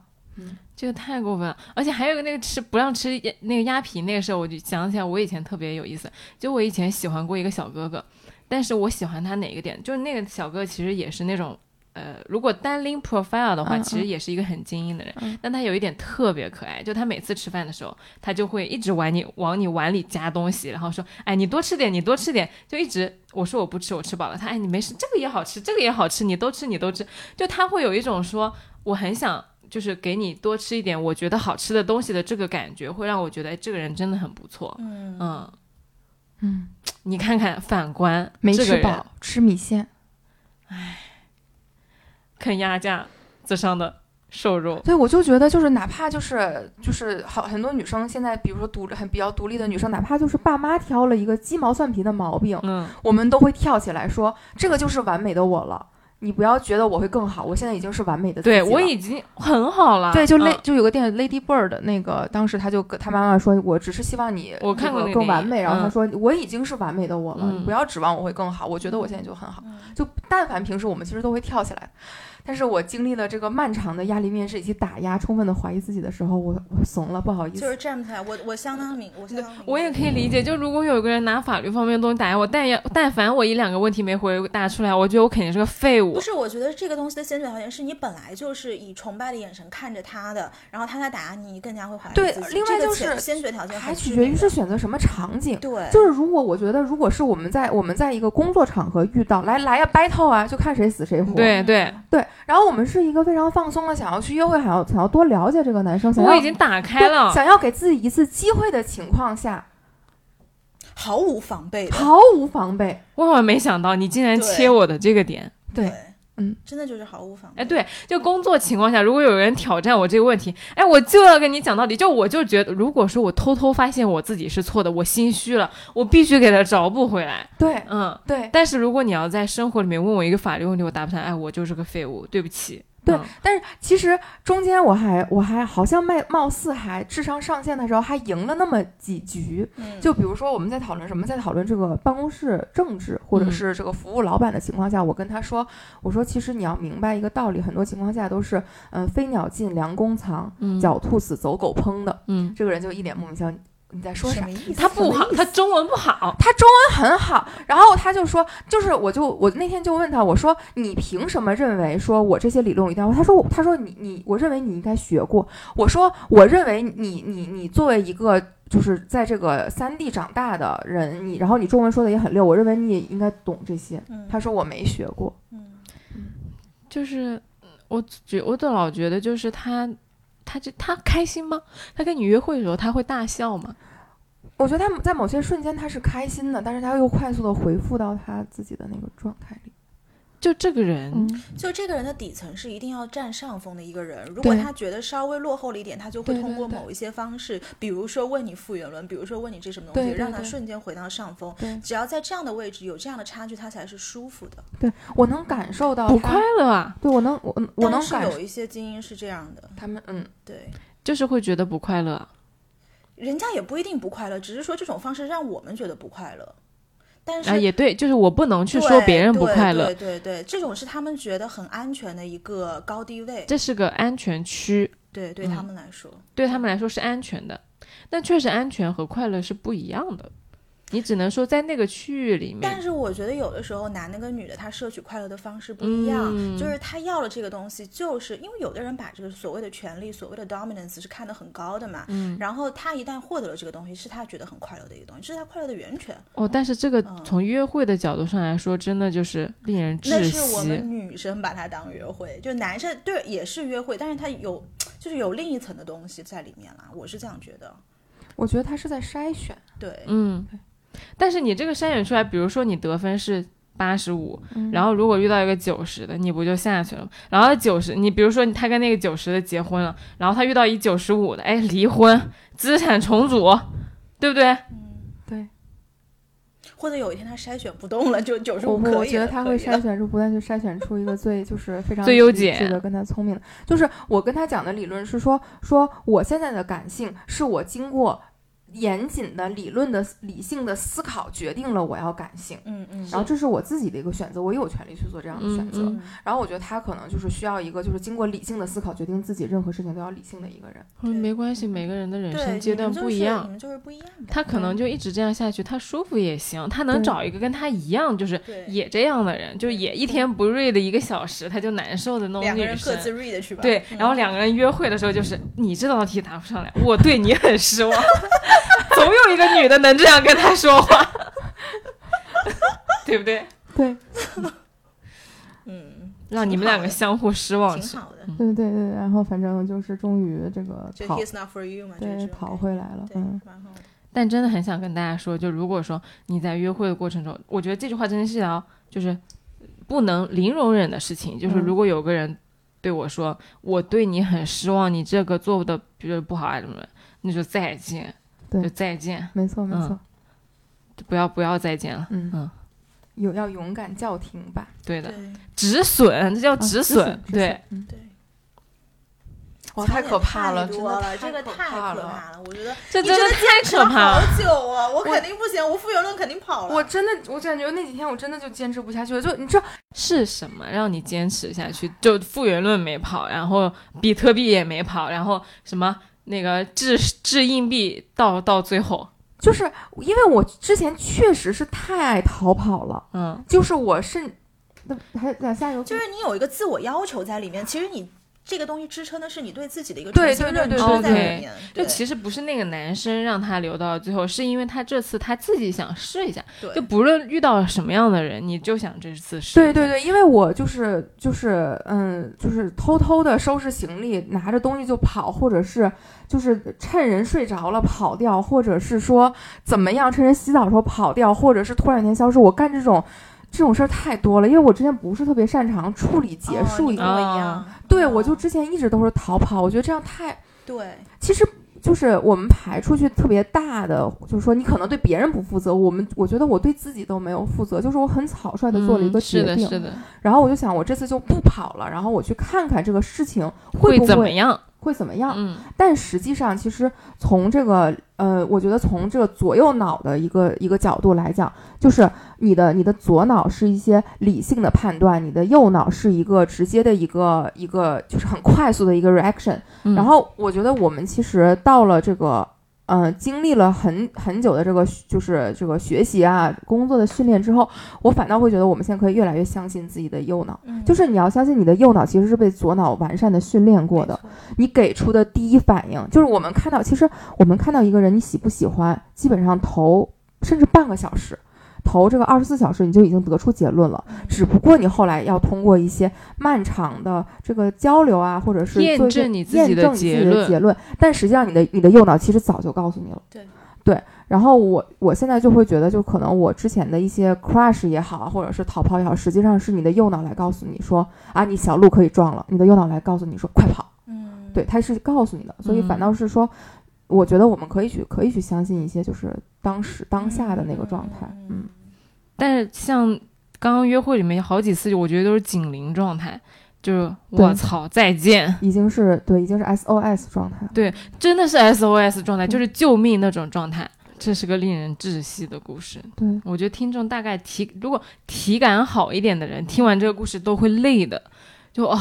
Speaker 2: 这个太过分了。而且还有个那个吃不让吃鸭那个鸭皮那个事儿，我就想起来我以前特别有意思，就我以前喜欢过一个小哥哥，但是我喜欢他哪个点，就是那个小哥其实也是那种。呃，如果单拎 profile 的话，
Speaker 4: 嗯
Speaker 2: 其实也是一个很精英的人，
Speaker 4: 嗯。
Speaker 2: 但他有一点特别可爱，就他每次吃饭的时候，他就会一直往你往你碗里加东西，然后说，哎，你多吃点，你多吃点，就一直我说我不吃，我吃饱了，他哎你没事，这个也好吃，这个也好吃，你都吃你都吃，就他会有一种说我很想就是给你多吃一点我觉得好吃的东西的这个感觉，会让我觉得哎这个人真的很不错，
Speaker 3: 嗯
Speaker 2: 嗯，
Speaker 4: 嗯，
Speaker 2: 你看看反观
Speaker 4: 没
Speaker 2: 这个
Speaker 4: 吃饱，吃米线。
Speaker 2: 啃鸭架子上的瘦肉，
Speaker 4: 对，我就觉得就是哪怕就是就是好很多女生现在，比如说独很比较独立的女生，哪怕就是爸妈挑了一个鸡毛蒜皮的毛病，
Speaker 2: 嗯，
Speaker 4: 我们都会跳起来说这个就是完美的我了。你不要觉得我会更好，我现在已经是完美的自己
Speaker 2: 对。我已经很好了，
Speaker 4: 对，就 Lady、
Speaker 2: 嗯
Speaker 4: 就有个电影 Lady Bird 那个，当时他就跟他妈妈说，我只是希望你
Speaker 2: 我看过
Speaker 4: 更完美。然后他
Speaker 2: 嗯
Speaker 4: 说，我已经是完美的我了，你
Speaker 2: 嗯
Speaker 4: 不要指望我会更好。我觉得我现在就很好。就但凡平时我们其实都会跳起来，但是我经历了这个漫长的压力面试以及打压，充分的怀疑自己的时候，我我怂了，不好意思。
Speaker 3: 就是站不起来，我我相当明，我相当明
Speaker 2: 我也可以理解，就如果有个人拿法律方面的东西打压我，但要但凡我一两个问题没回答出来，我觉得我肯定是个废物
Speaker 3: 不。是，我觉得这个东西的先决条件是你本来就是以崇拜的眼神看着他的，然后他在打压你，你更加会怀疑
Speaker 4: 对
Speaker 3: 自己。
Speaker 4: 另外就是
Speaker 3: 先决条件
Speaker 4: 还取决于是选择什么场景。
Speaker 3: 对，
Speaker 4: 就是如果我觉得，如果是我们在我们在一个工作场合遇到，来来呀 battle 啊，就看谁死谁活。
Speaker 2: 对对，
Speaker 4: 对，然后我们是一个非常放松的，想要去约会，还要想要多了解这个男生，想要
Speaker 2: 我已经打开了。
Speaker 4: 想要给自己一次机会的情况下，
Speaker 3: 毫无防备。
Speaker 4: 毫无防备。
Speaker 2: 万万没想到你竟然切我的这个点，
Speaker 4: 对，
Speaker 3: 真的就是毫无防备。
Speaker 2: 哎，对，就工作情况下，如果有人挑战我这个问题，哎，我就要跟你讲道理。就我就觉得，如果说我偷偷发现我自己是错的，我心虚了，我必须给他找补回来。
Speaker 4: 对
Speaker 2: 嗯，
Speaker 4: 对
Speaker 2: 但是如果你要在生活里面问我一个法律问题，我答不上，哎，我就是个废物，对不起。
Speaker 4: 对
Speaker 2: 嗯，
Speaker 4: 但是其实中间我还我还好像卖貌似还智商上线的时候还赢了那么几局，
Speaker 3: 嗯。
Speaker 4: 就比如说我们在讨论什么，在讨论这个办公室政治或者
Speaker 2: 嗯。
Speaker 4: 是这个服务老板的情况下，我跟他说，我说其实你要明白一个道理，很多情况下都是嗯、飞鸟尽，良弓藏，
Speaker 2: 嗯。
Speaker 4: 狡兔死，走狗烹的。
Speaker 2: 嗯，
Speaker 4: 这个人就一脸莫名其妙，你在说啥
Speaker 3: 什么？意思？
Speaker 2: 他不好，他中文不好。
Speaker 4: 他中文很好，然后他就说，就是我就我那天就问他，我说你凭什么认为说我这些理论我一定要？他说他说你你我认为你应该学过。我说我认为你你你作为一个就是在这个三地长大的人，你然后你中文说的也很溜，我认为你也应该懂这些。
Speaker 3: 嗯
Speaker 4: 他说我没学过，
Speaker 3: 嗯
Speaker 2: 就是嗯我觉我都老觉得，就是他，他这他开心吗？他跟你约会的时候，他会大笑吗？
Speaker 4: 我觉得他在某些瞬间他是开心的，但是他又快速的回复到他自己的那个状态里。
Speaker 2: 就这个人，
Speaker 4: 嗯，
Speaker 3: 就这个人的底层是一定要占上风的一个人，如果他觉得稍微落后了一点，他就会通过某一些方式，比如说问你复原论，比如说问你这什么东西，
Speaker 4: 对对
Speaker 3: 让他瞬间回到上风。只要在这样的位置有这样的差距，他才是舒服的。
Speaker 4: 对我能感受到
Speaker 2: 不快乐啊，
Speaker 4: 对我能我我能
Speaker 3: 但是
Speaker 4: 感
Speaker 3: 有一些精英是这样的，
Speaker 4: 他们嗯。
Speaker 3: 对，
Speaker 2: 就是会觉得不快乐。
Speaker 3: 人家也不一定不快乐，只是说这种方式让我们觉得不快乐。但是
Speaker 2: 啊，也对，就是我不能去说别人不快乐，
Speaker 3: 对对对，这种是他们觉得很安全的一个高低位，
Speaker 2: 这是个安全区，
Speaker 3: 对对
Speaker 2: 嗯
Speaker 3: 他们来说，
Speaker 2: 对他们来说是安全的。但确实，安全和快乐是不一样的。你只能说在那个区域里面，
Speaker 3: 但是我觉得有的时候男的跟女的他摄取快乐的方式不一样，
Speaker 2: 嗯。
Speaker 3: 就是他要了这个东西，就是因为有的人把这个所谓的权利、所谓的 dominance 是看得很高的嘛，
Speaker 2: 嗯，
Speaker 3: 然后他一旦获得了这个东西，是他觉得很快乐的一个东西，这是他快乐的源泉，
Speaker 2: 哦，但是这个
Speaker 3: 嗯。
Speaker 2: 从约会的角度上来说，真的就是令人
Speaker 3: 那是我们。女生把它当约会，就男生对也是约会，但是他有就是有另一层的东西在里面啦，我是这样觉得，
Speaker 4: 我觉得他是在筛选，
Speaker 3: 对，
Speaker 2: 嗯，但是你这个筛选出来，比如说你得分是八十五，
Speaker 4: 嗯。
Speaker 2: 然后如果遇到一个九十的，你不就下去了吗？然后九十，你比如说他跟那个九十的结婚了，然后他遇到一九十五的，哎，离婚，资产重组，对不对？
Speaker 4: 对，
Speaker 3: 或者有一天他筛选不动了，就九十五可以了，
Speaker 4: 我觉得他会筛选出不断去筛选出一个最就是非常
Speaker 2: 最优解。
Speaker 4: 的跟他聪明的，就是我跟他讲的理论是说说我现在的感性是我经过严谨的理论的理性的思考决定了我要感性。
Speaker 3: 嗯嗯，
Speaker 4: 然后这是我自己的一个选择，我有权利去做这样的选择。
Speaker 2: 嗯
Speaker 4: 然后我觉得他可能就是需要一个就是经过理性的思考决定自己任何事情都要理性的一个人。
Speaker 2: 嗯，没关系，每个人的人生阶段不一样。
Speaker 3: 们就是不一样的，
Speaker 2: 他可能就一直这样下去，他舒服也行，他能找一个跟他一样，就是也这样的人，就也一天不睡的一个小时他就难受的那种
Speaker 3: 两个
Speaker 2: 女生。
Speaker 3: 人各自 read 去吧，
Speaker 2: 对，
Speaker 3: 嗯
Speaker 2: 然后两个人约会的时候就是你这道题答不上来，我对你很失望。总有一个女的能这样跟他说话，对不对？
Speaker 4: 对。
Speaker 3: 嗯，
Speaker 2: 让你们两个相互失望。
Speaker 3: 挺好的，
Speaker 4: 对对对，然后反正就是终于这个
Speaker 3: 就
Speaker 4: 跑
Speaker 3: he's not for you 嘛，就是
Speaker 4: 对
Speaker 3: 这种
Speaker 4: 跑回来了，嗯，
Speaker 3: 蛮好，
Speaker 2: 但真的很想跟大家说，就如果说你在约会的过程中，我觉得这句话真的是要就是不能零容忍的事情。就是
Speaker 4: 嗯。
Speaker 2: 如果有个人对我说我对你很失望，你这个做的比如不好啊什么的，那就再见，
Speaker 4: 对。
Speaker 2: 就再见，
Speaker 4: 没错没
Speaker 2: 嗯
Speaker 4: 错，
Speaker 2: 就不要不要再见了。
Speaker 4: 嗯。
Speaker 2: 嗯，
Speaker 4: 有要勇敢叫停吧，
Speaker 2: 对的，
Speaker 3: 对。
Speaker 2: 止损，这叫
Speaker 4: 啊
Speaker 2: 止
Speaker 4: 损
Speaker 2: 损，对，，
Speaker 4: 嗯。
Speaker 3: 对，
Speaker 4: 哇，太可怕了，真的
Speaker 3: 了，这个
Speaker 4: 可
Speaker 3: 太
Speaker 4: 怕了。
Speaker 3: 可怕了，我觉得
Speaker 2: 这真的太可怕了。
Speaker 3: 好久啊，我肯定不行，我复原论肯定跑了，
Speaker 4: 我真的，我感觉那几天我真的就坚持不下去了。就你知道，
Speaker 2: 是什么让你坚持下去？就复原论没跑，然后比特币也没跑，然后什么那个掷掷硬币到到最后，
Speaker 4: 就是因为我之前确实是太爱逃跑了，
Speaker 2: 嗯，
Speaker 4: 就是我甚，还往下游
Speaker 3: 就是你有一个自我要求在里面，其实你这个东西支撑的是你对自己的一个
Speaker 4: 对
Speaker 3: 重新
Speaker 4: 对对
Speaker 2: 对对
Speaker 3: 里面，
Speaker 2: 就其实不是那个男生让他留到最后，是因为他这次他自己想试一下，
Speaker 3: 对
Speaker 2: 就不论遇到什么样的人，你就想这次试。
Speaker 4: 对对，对，因为我就是就是嗯，就是偷偷的收拾行李，拿着东西就跑，或者是就是趁人睡着了跑掉，或者是说怎么样，趁人洗澡的时候跑掉，或者是突然间消失。我干这种这种事儿太多了，因为我之前不是特别擅长处理结束一个，
Speaker 3: 哦你跟我一
Speaker 2: 啊
Speaker 3: 样，
Speaker 4: 对
Speaker 3: 哦
Speaker 4: 我就之前一直都是逃跑，我觉得这样太，
Speaker 3: 对，
Speaker 4: 其实就是我们排出去特别大的，就是说你可能对别人不负责，我们我觉得我对自己都没有负责，就是我很草率的做了一个
Speaker 2: 嗯是的，
Speaker 4: 决定，
Speaker 2: 是的，
Speaker 4: 然后我就想我这次就不跑了，然后我去看看这个事情
Speaker 2: 会
Speaker 4: 不会
Speaker 2: 怎么样？
Speaker 4: 会怎么样，
Speaker 2: 嗯
Speaker 4: 但实际上，其实从这个呃，我觉得从这个左右脑的一个一个角度来讲，就是你的你的左脑是一些理性的判断，你的右脑是一个直接的一个一个就是很快速的一个 reaction。
Speaker 2: 嗯
Speaker 4: 然后我觉得我们其实到了这个。嗯、经历了很很久的这个就是这个学习啊、工作的训练之后，我反倒会觉得我们现在可以越来越相信自己的右脑。
Speaker 3: 嗯
Speaker 4: 就是你要相信你的右脑其实是被左脑完善的训练过的，你给出的第一反应就是我们看到，其实我们看到一个人，你喜不喜欢，基本上头甚至半个小时，头这个二十四小时你就已经得出结论了。只不过你后来要通过一些漫长的这个交流啊，或者是
Speaker 2: 验证你自己的
Speaker 4: 验证你自己
Speaker 2: 结论
Speaker 4: 的结论，但实际上你的你的右脑其实早就告诉你了。
Speaker 3: 对
Speaker 4: 对，然后我我现在就会觉得，就可能我之前的一些 crush 也好，或者是逃跑也好，实际上是你的右脑来告诉你说啊，你小路可以撞了，你的右脑来告诉你说快跑。
Speaker 3: 嗯，
Speaker 4: 对，它是告诉你的，所以反
Speaker 2: 嗯
Speaker 4: 倒是说，我觉得我们可以去可以去相信一些就是当时当下的那个状态，嗯，
Speaker 2: 但是像刚刚约会里面有好几次，我觉得都是警铃状态，就是我操，再见，
Speaker 4: 已经是对，已经是 SOS 状态对。
Speaker 2: 真的是 SOS 状态，就是救命那种状态。这是个令人窒息的故事。
Speaker 4: 对，
Speaker 2: 我觉得听众大概体如果体感好一点的人，听完这个故事都会累的。就啊，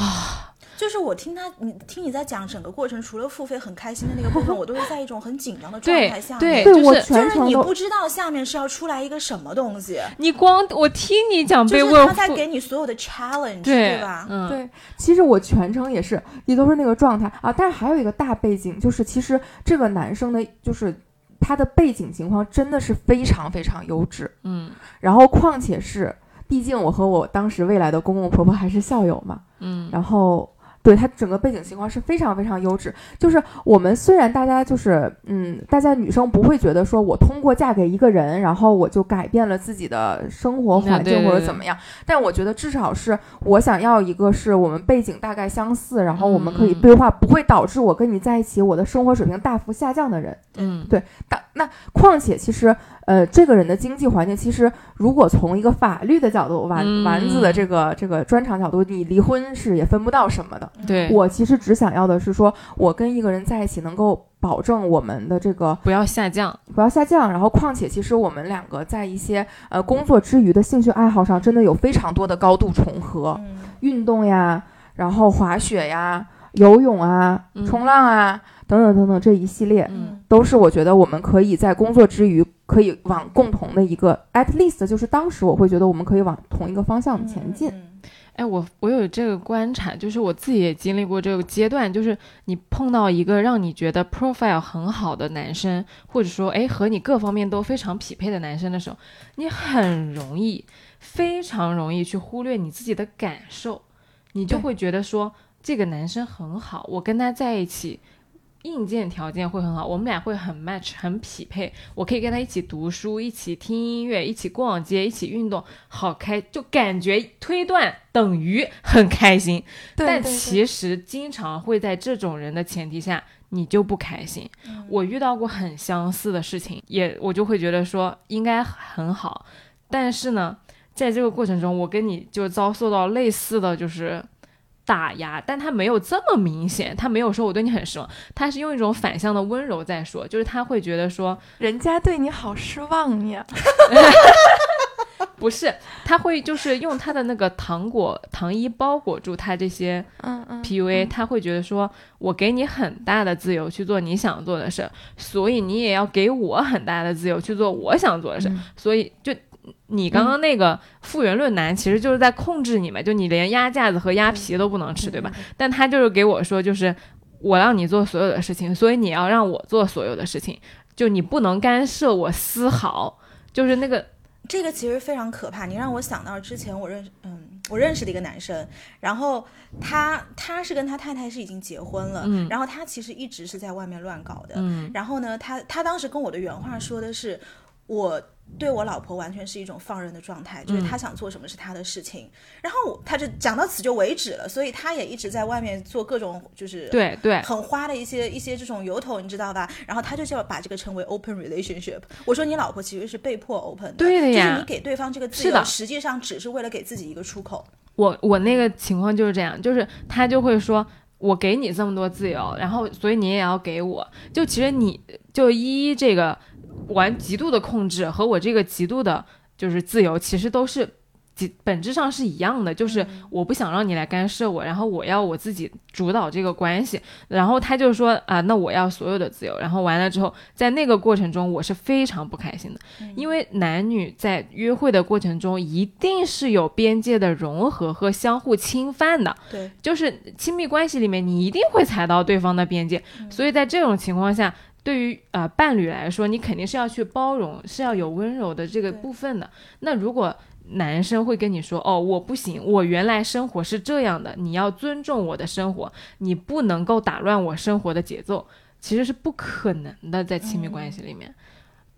Speaker 3: 就是我听他，你听你在讲整个过程，除了付费很开心的那个部分，我都是在一种很紧张的状态下面。
Speaker 2: 对，
Speaker 4: 对
Speaker 2: 就是
Speaker 3: 就是你不知道下面是要出来一个什么东西，
Speaker 2: 你光我听你讲
Speaker 3: 就是
Speaker 2: 被问
Speaker 3: 他在给你所有的 challenge，
Speaker 2: 对
Speaker 3: 吧？
Speaker 2: 嗯，
Speaker 4: 对，其实我全程也是，也都是那个状态啊。但是还有一个大背景，就是其实这个男生的，就是他的背景情况真的是非常非常优质。
Speaker 2: 嗯
Speaker 4: 然后况且是，毕竟我和我当时未来的公公婆婆还是校友嘛，
Speaker 2: 嗯，
Speaker 4: 然后对他整个背景情况是非常非常优质。就是我们虽然大家就是嗯，大家女生不会觉得说我通过嫁给一个人，然后我就改变了自己的生活环境或者怎么样，但我觉得至少是我想要一个是我们背景大概相似，然后我们可以对话，不会导致我跟你在一起我的生活水平大幅下降的人。
Speaker 2: 嗯
Speaker 4: 大那况且其实，呃，这个人的经济环境，其实如果从一个法律的角度，丸
Speaker 2: 嗯
Speaker 4: 丸子的这个这个专长角度，你离婚是也分不到什么的。
Speaker 2: 对，
Speaker 4: 我其实只想要的是说，我跟一个人在一起，能够保证我们的这个
Speaker 2: 不要下降。
Speaker 4: 不要下降。然后，况且其实我们两个在一些呃工作之余的兴趣爱好上，真的有非常多的高度重合，
Speaker 3: 嗯
Speaker 4: 运动呀，然后滑雪呀、游泳啊、
Speaker 2: 嗯
Speaker 4: 冲浪啊等等等等这一系列。
Speaker 2: 嗯
Speaker 4: 都是我觉得我们可以在工作之余可以往共同的一个 at least，就是当时我会觉得我们可以往同一个方向前进。
Speaker 3: 嗯
Speaker 2: 哎，我我有这个观察，就是我自己也经历过这个阶段，就是你碰到一个让你觉得 profile 很好的男生，或者说哎和你各方面都非常匹配的男生的时候，你很容易，非常容易去忽略你自己的感受，你就会觉得说这个男生很好，我跟他在一起。硬件条件会很好，我们俩会很 match，很匹配。我可以跟他一起读书，一起听音乐，一起逛街，一起运动，好开，就感觉推断等于很开心。但其实经常会在这种人的前提下，你就不开心。我遇到过很相似的事情，也我就会觉得说应该很好，但是呢，在这个过程中，我跟你就遭受到类似的就是。打压，但他没有这么明显，他没有说我对你很失望，他是用一种反向的温柔在说，就是他会觉得说，
Speaker 4: 人家对你好失望呀。
Speaker 2: 不是，他会就是用他的那个糖果糖衣包裹住他这些
Speaker 4: 嗯嗯
Speaker 2: PUA，、他会觉得说我给你很大的自由去做你想做的事，所以你也要给我很大的自由去做我想做的事，
Speaker 4: 嗯
Speaker 2: 所以就。你刚刚那个复原论男其实就是在控制你嘛，就你连鸭架子和鸭皮都不能吃，对吧？但他就是给我说，就是我让你做所有的事情，所以你要让我做所有的事情，就你不能干涉我丝毫，就是那个
Speaker 3: 这个其实非常可怕。你让我想到之前我认识，嗯，我认识的一个男生，然后他他是跟他太太是已经结婚了，
Speaker 2: 嗯
Speaker 3: 然后他其实一直是在外面乱搞的，
Speaker 2: 嗯
Speaker 3: 然后呢，他他当时跟我的原话说的是。我对我老婆完全是一种放任的状态，就是她想做什么是她的事情，然后他就讲到此就为止了，所以他也一直在外面做各种就是
Speaker 2: 对对，
Speaker 3: 很花的一些一些这种由头，你知道吧？然后他就是要把这个称为 open relationship。我说你老婆其实是被迫 open 的，
Speaker 2: 对的呀
Speaker 3: 就是你给对方这个自由，实际上只是为了给自己一个出口。
Speaker 2: 我我那个情况就是这样，就是他就会说，我给你这么多自由，然后所以你也要给我。就其实你就一一这个玩极度的控制和我这个极度的，就是自由，其实都是。极本质上是一样的，就是我不想让你来干涉我，然后我要我自己主导这个关系。然后他就说啊，那我要所有的自由。然后完了之后，在那个过程中，我是非常不开心的，因为男女在约会的过程中，一定是有边界的融合和相互侵犯的。
Speaker 3: 对，
Speaker 2: 就是亲密关系里面，你一定会踩到对方的边界。所以在这种情况下，对于呃伴侣来说，你肯定是要去包容，是要有温柔的这个部分的。那如果男生会跟你说：“哦，我不行，我原来生活是这样的，你要尊重我的生活，你不能够打乱我生活的节奏。”其实是不可能的，在亲密关系里面。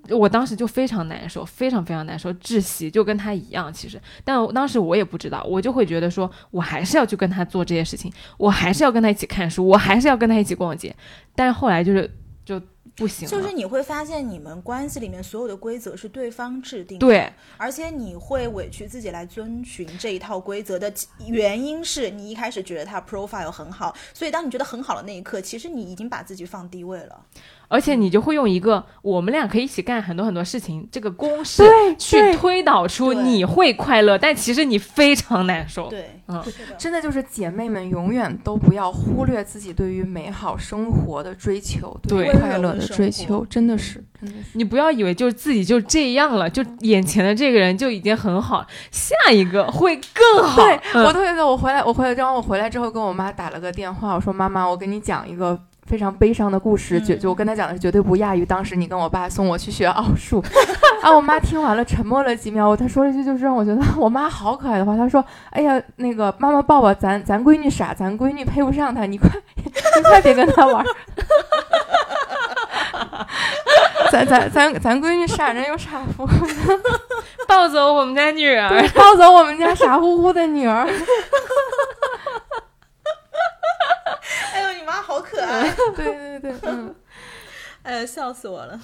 Speaker 2: 我当时就非常难受，非常非常难受，窒息，就跟他一样。其实，但我当时我也不知道，我就会觉得说，我还是要去跟他做这些事情，我还是要跟他一起看书，我还是要跟他一起逛街。但是后来就是就不行，
Speaker 3: 就是你会发现，你们关系里面所有的规则是对方制定的，
Speaker 2: 对，
Speaker 3: 而且你会委屈自己来遵循这一套规则的原因是你一开始觉得他 profile 很好，所以当你觉得很好的那一刻，其实你已经把自己放低位了。
Speaker 2: 而且你就会用一个我们俩可以一起干很多很多事情这个公式去推导出你会快乐，但其实你非常难受。
Speaker 3: 对，
Speaker 2: 嗯，
Speaker 4: 真的就是姐妹们永远都不要忽略自己对于美好生活的追求，
Speaker 2: 对
Speaker 4: 快乐的追求，真的是，真的是。
Speaker 2: 你不要以为就是自己就这样了，就眼前的这个人就已经很好，下一个会更好。
Speaker 4: 对、
Speaker 2: 嗯。
Speaker 4: 我特别的，我回来，我回来之后，我回来之后跟我妈打了个电话，我说妈妈，我跟你讲一个非常悲伤的故事，绝、
Speaker 3: 嗯
Speaker 4: 就我跟她讲的绝对不亚于当时你跟我爸送我去学奥数。啊，我妈听完了，沉默了几秒，她说了一句就是让我觉得我妈好可爱的话，她说：“哎呀，那个妈妈抱抱，咱咱闺女傻，咱闺女配不上她，你快 你快别跟她玩儿。”咱咱咱咱闺女傻人有傻乎乎，
Speaker 2: 抱走我们家女儿，
Speaker 4: 抱走我们家傻乎乎的女儿。
Speaker 3: 哎呦，你妈好可爱，
Speaker 4: 对对对，嗯。
Speaker 3: 哎呀，笑死我了。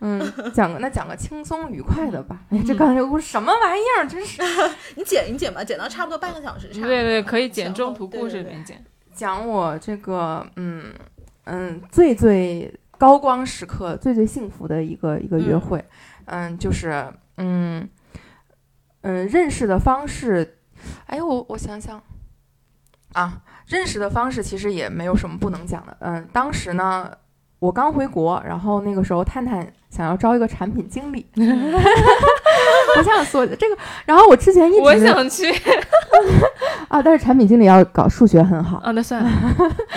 Speaker 4: 嗯，讲个那讲个轻松愉快的吧。哎，这
Speaker 2: 嗯
Speaker 4: 刚才这个故事什么玩意儿？真是
Speaker 3: 你剪你剪吧，剪到差不多半个小时，差不多
Speaker 2: 对对，可以剪中途故事里面剪。
Speaker 4: 讲我这个嗯嗯最最高光时刻、最最幸福的一个一个约会。嗯，就是嗯嗯认识的方式。哎，我我想想啊，认识的方式其实也没有什么不能讲的。嗯，当时呢。我刚回国，然后那个时候探探想要招一个产品经理，我想说这个，然后我之前一直
Speaker 2: 我想去
Speaker 4: 啊，但是产品经理要搞数学很好，
Speaker 2: 啊，那算了，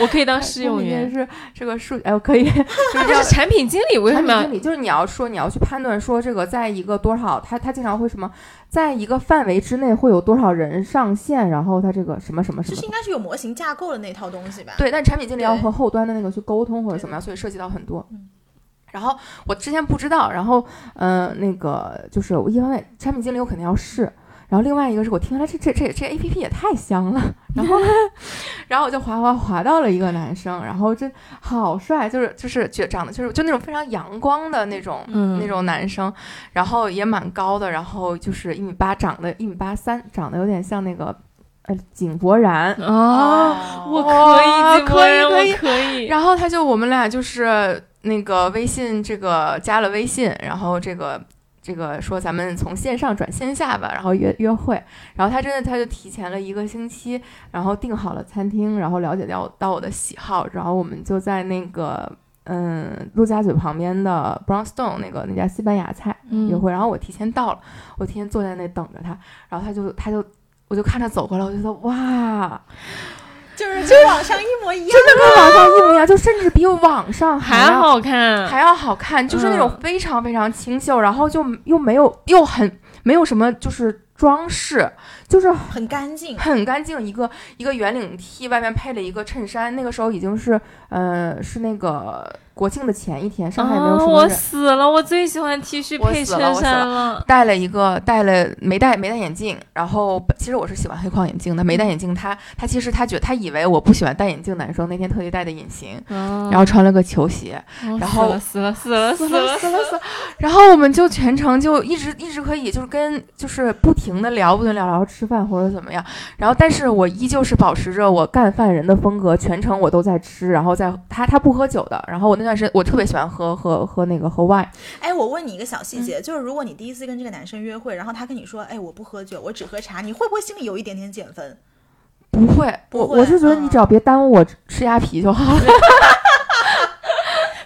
Speaker 2: 我可以当试用员。
Speaker 4: 是这个数，哎，我可以，就是。
Speaker 2: 产品经理为什么要
Speaker 4: 产品经理就是你要说你要去判断说这个在一个多少，他他经常会什么，在一个范围之内会有多少人上线，然后他这个什么什么什么
Speaker 3: 就是应。该是有模型架构的那套东西吧？
Speaker 4: 对，但产品经理要和后端的那个去沟通或者怎么样，所以涉及到很多。然后我之前不知道，然后嗯、呃那个就是我一方面产品经理我肯定要试，然后另外一个是我听下来这这这这 A P P 也太香了，然后 然后我就滑滑滑到了一个男生，然后真好帅，就是就是觉长得就是就那种非常阳光的那种、
Speaker 2: 嗯
Speaker 4: 那种男生，然后也蛮高的，然后就是一米八，长得一米八三，长得有点像那个呃井柏然，
Speaker 2: 哦，我
Speaker 4: 哇
Speaker 2: 可以，
Speaker 4: 可以
Speaker 2: 可以。
Speaker 4: 然后他就我们俩就是那个微信这个加了微信，然后这个这个说咱们从线上转线下吧，然后约约会。然后他真的他就提前了一个星期，然后订好了餐厅，然后了解到到我的喜好，然后我们就在那个嗯陆家嘴旁边的 Brownstone 那个那家西班牙菜约，会。然后我提前到了，我提前坐在那等着他，然后他就他就。我就看他走过来，我就说哇，
Speaker 3: 就是 跟网上一模一样。
Speaker 4: 真的跟网上一模一样，就甚至比网上还
Speaker 2: 还
Speaker 4: 要
Speaker 2: 好看，
Speaker 4: 还要好看，就是那种
Speaker 2: 嗯
Speaker 4: 非常非常清秀，然后就又没有又很没有什么就是装饰，就是
Speaker 3: 很干净。
Speaker 4: 很干净，一个一个圆领 T，外面配了一个衬衫。那个时候已经是，呃，是那个国庆的前一天，上海没有
Speaker 2: 啊，我
Speaker 4: 什么人。
Speaker 2: 死了！我最喜欢 T 恤
Speaker 4: 我
Speaker 2: 配衬
Speaker 4: 死了我死
Speaker 2: 衫了。
Speaker 4: 戴了一个戴了没戴没戴眼镜，然后其实我是喜欢黑框眼镜的，没戴眼镜他他其实他觉他以为我不喜欢戴眼镜男生，那天特地戴的隐形，
Speaker 2: 然
Speaker 4: 然后穿了个球鞋，然后
Speaker 2: 死了死了死
Speaker 4: 死了
Speaker 2: 了
Speaker 4: 死了死了，然后我们就全程就一直一直可以就是跟就是不停的聊不停地聊聊吃饭或者怎么样，然后但是我依旧是保持着我干饭人的风格，全程我都在吃，然后在他他不喝酒的，然后我那段时间我特别喜欢喝喝喝那个喝 wine，
Speaker 3: 哎，我问你一个小
Speaker 4: 嗯
Speaker 3: 细节，就是如果你第一次跟这个男生约会，然后他跟你说，哎，我不喝酒，我只喝茶，你会不会心里有一点点减分？
Speaker 4: 不会，我
Speaker 3: 不会
Speaker 4: 我是觉得你
Speaker 3: 嗯
Speaker 4: 只要别耽误我吃吃鸭皮就好了。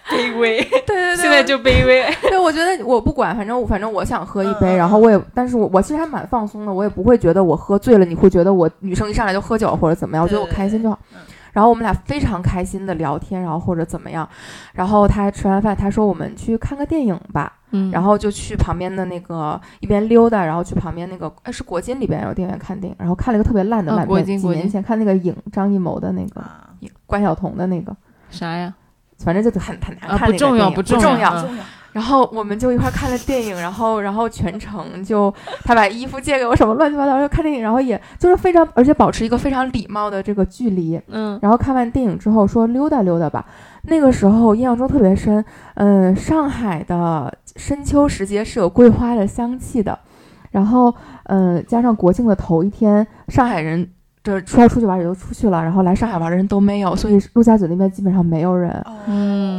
Speaker 2: 卑微，
Speaker 4: 对对对
Speaker 2: 现在就卑微。
Speaker 4: 对，我觉得我不管，反正我反正我想喝一杯，然后我也，但是我我其实还蛮放松的，我也不会觉得我喝醉了，你会觉得我女生一上来就喝酒或者怎么样，我觉得我开心就好
Speaker 3: 嗯。
Speaker 4: 然后我们俩非常开心的聊天，然后或者怎么样，然后他吃完饭，他说我们去看个电影吧，
Speaker 2: 嗯
Speaker 4: 然后就去旁边的那个一边溜达，然后去旁边那个哎是国金里边有电影院看电影，然后看了一个特别烂的
Speaker 2: 哦
Speaker 4: 烂片，几年前看那个影张艺谋的那个
Speaker 3: 啊，
Speaker 4: 关晓彤的那个，
Speaker 2: 啥呀？
Speaker 4: 反正就很很难
Speaker 2: 啊
Speaker 4: 看那个
Speaker 2: 不重要
Speaker 4: 不
Speaker 2: 不重要
Speaker 4: 要
Speaker 2: 嗯
Speaker 3: 重要。
Speaker 4: 然后我们就一块儿看了电影，然后然后全程就他把衣服借给我，什么乱七八糟，然后看电影，然后也就是非常，而且保持一个非常礼貌的这个距离。
Speaker 2: 嗯
Speaker 4: 然后看完电影之后说溜达溜达吧，那个时候印象中特别深。嗯，上海的深秋时节是有桂花的香气的，然后嗯，加上国庆的头一天，上海人。这说要出去玩也都出去了，然后来上海玩的人都没有，所以陆家嘴那边基本上没有人。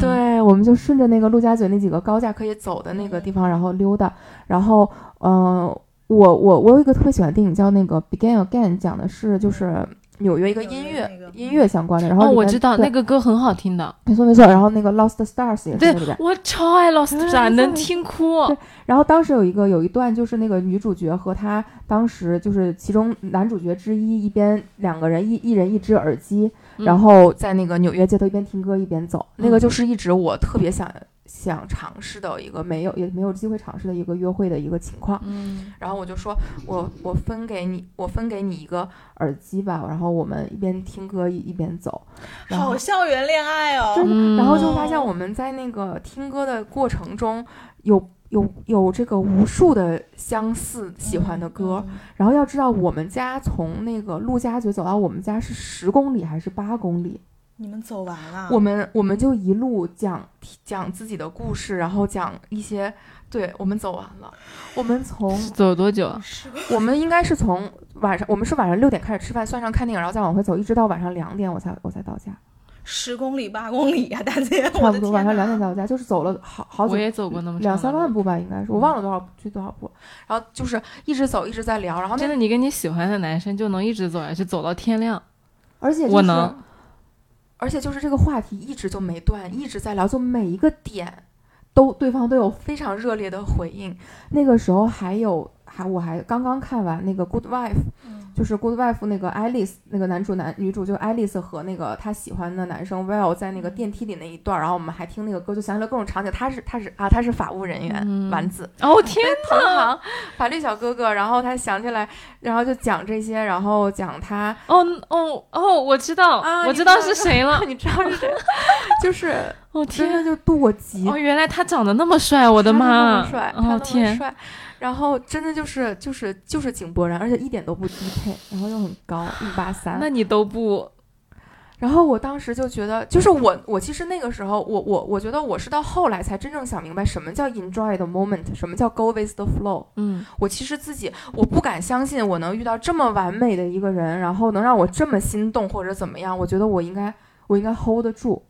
Speaker 4: 对，我们就顺着那个陆家嘴那几个高架可以走的那个地方，然后溜达。然后，嗯、我我我有一个特别喜欢的电影叫那个《Begin Again》，讲的是就是纽约一个音乐
Speaker 3: 那个
Speaker 4: 音乐相关的。然后
Speaker 2: 哦，我知道那个歌很好听的，
Speaker 4: 没错没错。然后那个 Lost Stars 也是
Speaker 2: 对
Speaker 4: 在里边。
Speaker 2: 我超爱 Lost
Speaker 4: 嗯
Speaker 2: Star，能
Speaker 4: 对
Speaker 2: 听哭。
Speaker 4: 对然后当时有一个有一段就是那个女主角和她当时就是其中男主角之一，一边两个人一一人一只耳机，
Speaker 2: 嗯
Speaker 4: 然后在那个纽约街头一边听歌一边走，那个
Speaker 2: 嗯
Speaker 4: 就是一直我特别想想尝试的一个没有也没有机会尝试的一个约会的一个情况。
Speaker 2: 嗯，
Speaker 4: 然后我就说，我我分给你，我分给你一个耳机吧，然后我们一边听歌一一边走，
Speaker 3: 好校园恋爱哦。
Speaker 4: 真的，
Speaker 2: 嗯
Speaker 4: 然后就发现我们在那个听歌的过程中有。有有这个无数的相似喜欢的歌，
Speaker 3: 嗯。
Speaker 4: 然后要知道我们家从那个陆家嘴走到我们家是十公里还是八公里，
Speaker 3: 你们走完了，
Speaker 4: 我们我们就一路讲讲自己的故事，然后讲一些，对我们走完了，我们从
Speaker 2: 走多久啊？
Speaker 4: 我们应该是从晚上，我们是晚上六点开始吃饭，算上看电影，然后再往回走，一直到晚上两点我才我才到家，
Speaker 3: 十公里八公里呀、大姐，
Speaker 4: 差不多晚上两点到家，就是走了好好久
Speaker 2: 我也走过那么
Speaker 4: 两三万步吧，应该是我忘了多少去多少步，然后就是一直走一直在聊，然后那
Speaker 2: 真的，你跟你喜欢的男生就能一直走下去，走到天亮。
Speaker 4: 而且、就是、
Speaker 2: 我能，
Speaker 4: 而且就是这个话题一直就没断，一直在聊，就每一个点都对方都有非常热烈的回应。那个时候还有还我还刚刚看完那个《Good Wife》，就是《Good Wife》那个爱丽丝那个男主男女主就爱丽丝和那个她喜欢的男生 Will 在那个电梯里那一段，然后我们还听那个歌，就想起了各种场景。他是他是啊，他是法务人员、
Speaker 2: 嗯
Speaker 4: 丸子，
Speaker 2: 哦天
Speaker 4: 同行法律小哥哥，然后他想起来，然后就讲这些，然后讲他
Speaker 2: 哦哦哦，我知道，
Speaker 4: 啊
Speaker 2: 我 知道是谁了。
Speaker 4: 你知道是谁？就是
Speaker 2: 哦
Speaker 4: 真的
Speaker 2: 天，
Speaker 4: 就度我极
Speaker 2: 哦原来他长得那么帅，我的
Speaker 4: 他那
Speaker 2: 妈！
Speaker 4: 么帅，他那么
Speaker 2: 哦天，
Speaker 4: 帅，然后真的就是就是就是井柏然，而且一点都不低配，然后又很高，一八三。
Speaker 2: 那你都不
Speaker 4: 然后我当时就觉得，就是我我其实那个时候，我我我觉得我是到后来才真正想明白什么叫 enjoy the moment，什么叫 go with the flow。
Speaker 2: 嗯
Speaker 4: 我其实自己我不敢相信我能遇到这么完美的一个人，然后能让我这么心动或者怎么样，我觉得我应该我应该 hold 得住。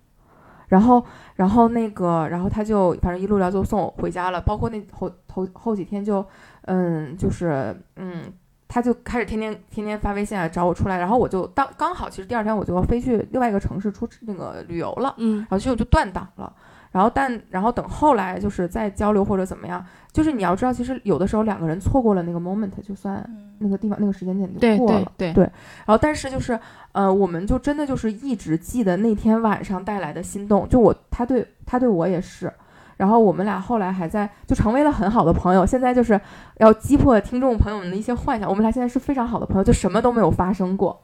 Speaker 4: 然后，然后那个，然后他就反正一路聊就送我回家了，包括那后头后几天就，嗯，就是嗯，他就开始天天天天发微信来找我出来，然后我就当刚好其实第二天我就要飞去另外一个城市出那个旅游了，
Speaker 2: 嗯
Speaker 4: 然后就就断档了。然后但然后等后来就是再交流或者怎么样，就是你要知道，其实有的时候两个人错过了那个 moment，就算
Speaker 3: 嗯
Speaker 4: 那个地方那个时间点就过了。
Speaker 2: 对对
Speaker 4: 对然后但是就是呃，我们就真的就是一直记得那天晚上带来的心动，就我他对他对我也是。然后我们俩后来还在就成为了很好的朋友。现在就是要击破听众朋友们的一些幻想，我们俩现在是非常好的朋友，就什么都没有发生过，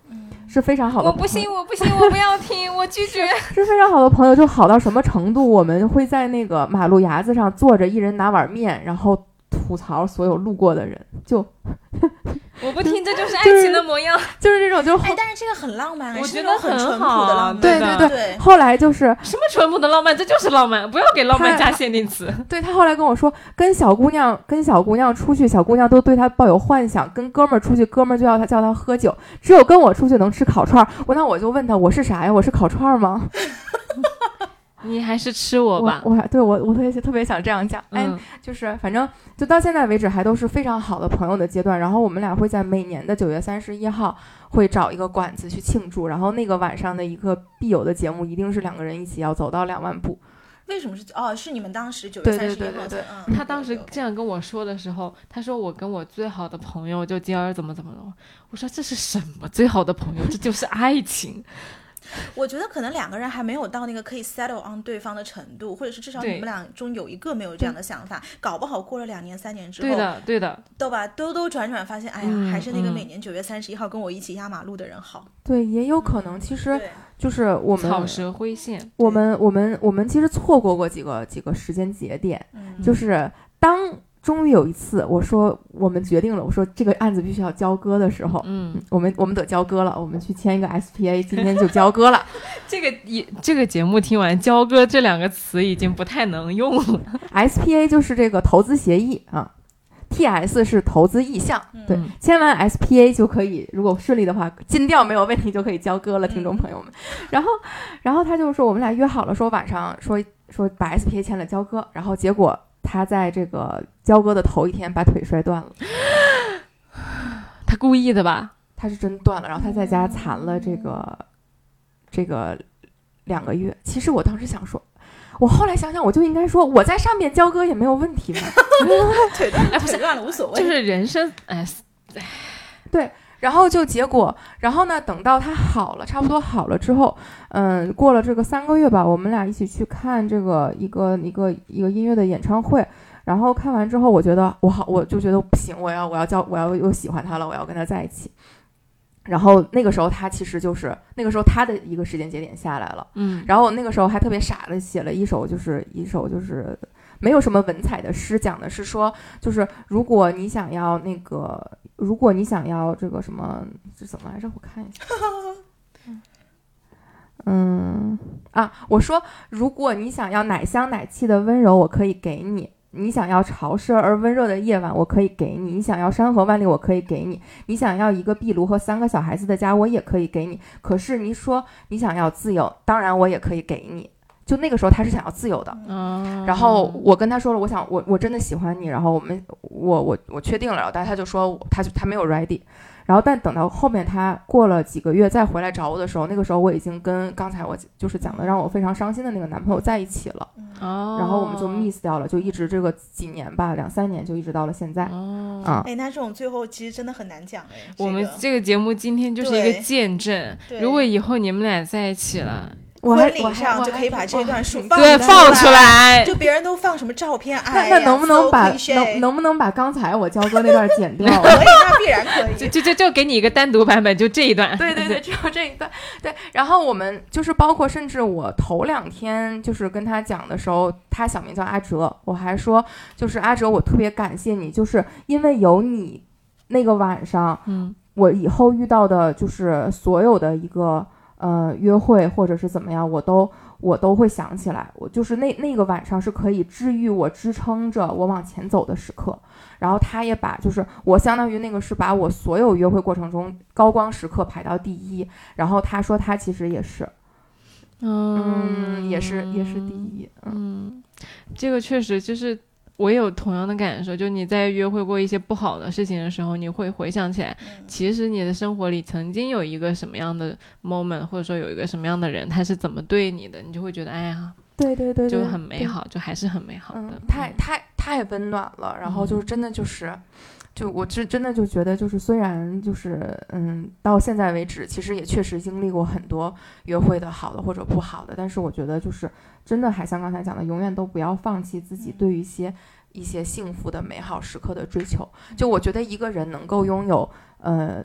Speaker 4: 是非常好的朋友。
Speaker 2: 我不信，我不信，我不要听，我拒绝。
Speaker 4: 是非常好的朋友，就好到什么程度？我们会在那个马路牙子上坐着，一人拿碗面，然后吐槽所有路过的人，就
Speaker 2: 我不听，这就是爱情的模样。
Speaker 4: 就是这种，就是
Speaker 3: 哎，但是这个很浪漫，
Speaker 2: 我觉得很
Speaker 3: 淳朴的浪漫。
Speaker 4: 对对
Speaker 3: 对
Speaker 4: 后来就是
Speaker 2: 什么淳朴的浪漫，这就是浪漫，不要给浪漫加限定词。
Speaker 4: 对他后来跟我说，跟小姑娘跟小姑娘出去，小姑娘都对他抱有幻想；跟哥们儿出去，哥们儿就要他叫他喝酒。只有跟我出去能吃烤串儿。我那我就问他，我是啥呀？我是烤串儿吗？
Speaker 2: 你还是吃我
Speaker 4: 我
Speaker 2: 吧。
Speaker 4: 我还对我我特别特别想这样讲。哎，
Speaker 2: 嗯，
Speaker 4: 就是反正就到现在为止还都是非常好的朋友的阶段。然后我们俩会在每年的九月三十一号会找一个馆子去庆祝，然后那个晚上的一个必有的节目一定是两个人一起要走到两万步。
Speaker 3: 为什么是哦？是你们当时九月三十一
Speaker 4: 对对对
Speaker 3: 对对嗯，
Speaker 2: 他当时这样跟我说的时候，他说我跟我最好的朋友就今儿怎么怎么了。我说这是什么最好的朋友？这就是爱情。
Speaker 3: 我觉得可能两个人还没有到那个可以 settle on 对方的程度，或者是至少
Speaker 2: 对
Speaker 3: 你们俩中有一个没有这样的想法，搞不好过了两年三年之后，
Speaker 2: 对的，对的，
Speaker 3: 对吧？兜兜转转发现，哎呀，
Speaker 2: 嗯
Speaker 3: 还是那个
Speaker 2: 嗯
Speaker 3: 每年九月三十一号跟我一起压马路的人好。
Speaker 4: 对，也有可能，其实，就是我们
Speaker 2: 草蛇灰线。
Speaker 4: 我们我们我们其实错过过几个几个时间节点，
Speaker 3: 嗯，
Speaker 4: 就是当终于有一次我说我们决定了，我说这个案子必须要交割的时候，
Speaker 2: 嗯，
Speaker 4: 我们我们得交割了，我们去签一个 SPA，今天就交割了。
Speaker 2: 这个也这个节目听完，“交割”这两个词已经不太能用了。
Speaker 4: SPA 就是这个投资协议啊，TS 是投资意向，对
Speaker 2: 嗯，
Speaker 4: 签完 SPA 就可以，如果顺利的话，尽调没有问题就可以交割了，听众朋友们。然后，然后他就说我们俩约好了，说晚上说说把 SPA 签了交割，然后结果他在这个交割的头一天把腿摔断了，
Speaker 2: 他故意的吧？
Speaker 4: 他是真断了，然后他在家残了这个这个两个月。其实我当时想说。我后来想想，我就应该说我在上面交割也没有问题吧。
Speaker 3: 腿断了，腿断了无所谓。
Speaker 2: 就是人生，哎，
Speaker 4: 然后就结果，然后呢，等到他好了，差不多好了之后，嗯，过了这个三个月吧，我们俩一起去看这个一个一个一个音乐的演唱会。然后看完之后，我觉得我好，我就觉得不行，我要我要交，我要又喜欢他了，我要跟他在一起。然后那个时候，他其实就是那个时候他的一个时间节点下来了。
Speaker 2: 嗯，
Speaker 4: 然后我那个时候还特别傻的写了一首，就是一首就是没有什么文采的诗，讲的是说，就是如果你想要那个，如果你想要这个什么，这怎么来着？我看一下。嗯啊，我说，如果你想要奶香奶气的温柔，我可以给你；你想要潮湿而温热的夜晚，我可以给你；你想要山河万里，我可以给你；你想要一个壁炉和三个小孩子的家，我也可以给你。可是你说你想要自由，当然我也可以给你。就那个时候他是想要自由的，
Speaker 2: 嗯
Speaker 4: 然后我跟他说了，我想我我真的喜欢你，然后我们我我我确定了，然后但他就说他就他没有 ready，然后但等到后面他过了几个月再回来找我的时候，那个时候我已经跟刚才我就是讲的让我非常伤心的那个男朋友在一起了，
Speaker 2: 哦，
Speaker 4: 然后我们就 miss 掉了，就一直这个几年吧，两三年就一直到了现在
Speaker 2: 哦。
Speaker 4: 啊。
Speaker 3: 哎，那这种最后其实真的很难讲哎。
Speaker 2: 我们
Speaker 3: 这个
Speaker 2: 节目今天就是一个见证，如果以后你们俩在一起了，
Speaker 3: 婚礼
Speaker 4: 我还我还
Speaker 3: 上就可以把这段数放
Speaker 2: 放出
Speaker 3: 来，就别人都放什么照片，
Speaker 4: 那
Speaker 3: 哎呀
Speaker 4: 那能不能把能能不能把刚才我教哥那段剪掉？
Speaker 3: 可以，那必然可以。
Speaker 2: 就就就就给你一个单独版本，就这一段。
Speaker 4: 对对对，只有这一段。对，然后我们就是包括，甚至我头两天就是跟他讲的时候，他小名叫阿哲，我还说就是阿哲，我特别感谢你，就是因为有你那个晚上，
Speaker 2: 嗯
Speaker 4: 我以后遇到的就是所有的一个呃约会或者是怎么样，我都我都会想起来，我就是那那个晚上是可以治愈我、支撑着我往前走的时刻。然后他也把就是我相当于那个是把我所有约会过程中高光时刻排到第一。然后他说他其实也是，嗯，也是也是第一，嗯
Speaker 2: 嗯，这个确实就是我也有同样的感受，就你在约会过一些不好的事情的时候，你会回想起来，
Speaker 3: 嗯。
Speaker 2: 其实你的生活里曾经有一个什么样的 moment，或者说有一个什么样的人，他是怎么对你的，你就会觉得，哎呀，
Speaker 4: 对对对，
Speaker 2: 就很美好，就还是很美好的。
Speaker 4: 嗯，太太太温暖了，然后就是
Speaker 2: 嗯。
Speaker 4: 真的就是，就我真真的就觉得，就是虽然就是嗯，到现在为止，其实也确实经历过很多约会的好的或者不好的，但是我觉得就是真的还像刚才讲的，永远都不要放弃自己对于一些一些幸福的美好时刻的追求。就我觉得一个人能够拥有呃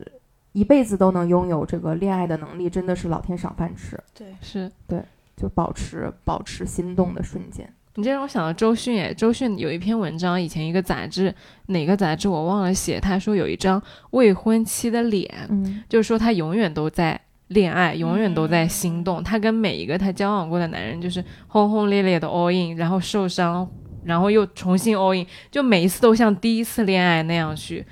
Speaker 4: 一辈子都能拥有这个恋爱的能力，真的是老天赏饭吃。
Speaker 3: 对，
Speaker 2: 是对
Speaker 4: 就保持保持心动的瞬间。
Speaker 2: 你这让我想到周迅诶，周迅有一篇文章，以前一个杂志哪个杂志我忘了写，他说有一张未婚妻的脸，
Speaker 4: 嗯
Speaker 2: 就是说她永远都在恋爱，永远都在心动。他跟每一个他交往过的男人，就是轰轰烈烈的 all in，然后受伤，然后又重新 all in，就每一次都像第一次恋爱那样去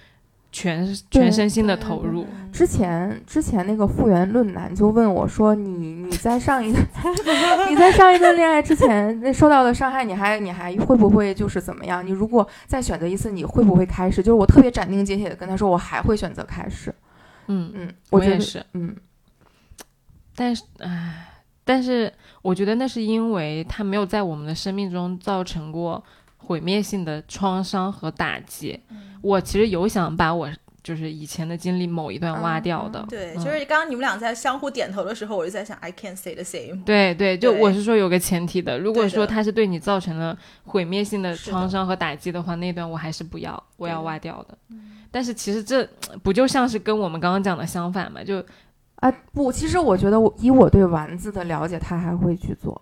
Speaker 2: 全全身心的投入。
Speaker 4: 之前之前那个复原论男就问我说：“你你在上一段 你在上一段恋爱之前那受到的伤害，你还你还会不会就是怎么样？你如果再选择一次，你会不会开始？”就是我特别斩钉截铁的跟他说，我还会选择开始。
Speaker 2: 嗯，
Speaker 4: 嗯，觉得
Speaker 2: 我也是。
Speaker 4: 嗯
Speaker 2: 但是，唉，但是我觉得那是因为他没有在我们的生命中造成过毁灭性的创伤和打击。我其实有想把我就是以前的经历某一段挖掉的。
Speaker 3: 对，
Speaker 2: 嗯
Speaker 3: 就是刚刚你们俩在相互点头的时候，我就在想，I can't say the same。
Speaker 2: 对对，就我是说有个前提的，如果说他是对你造成了毁灭性的创伤和打击的话，那段我还是不要，我要挖掉的。但是其实这不就像是跟我们刚刚讲的相反嘛？就
Speaker 4: 啊不，其实我觉得我以我对丸子的了解，他还会去做。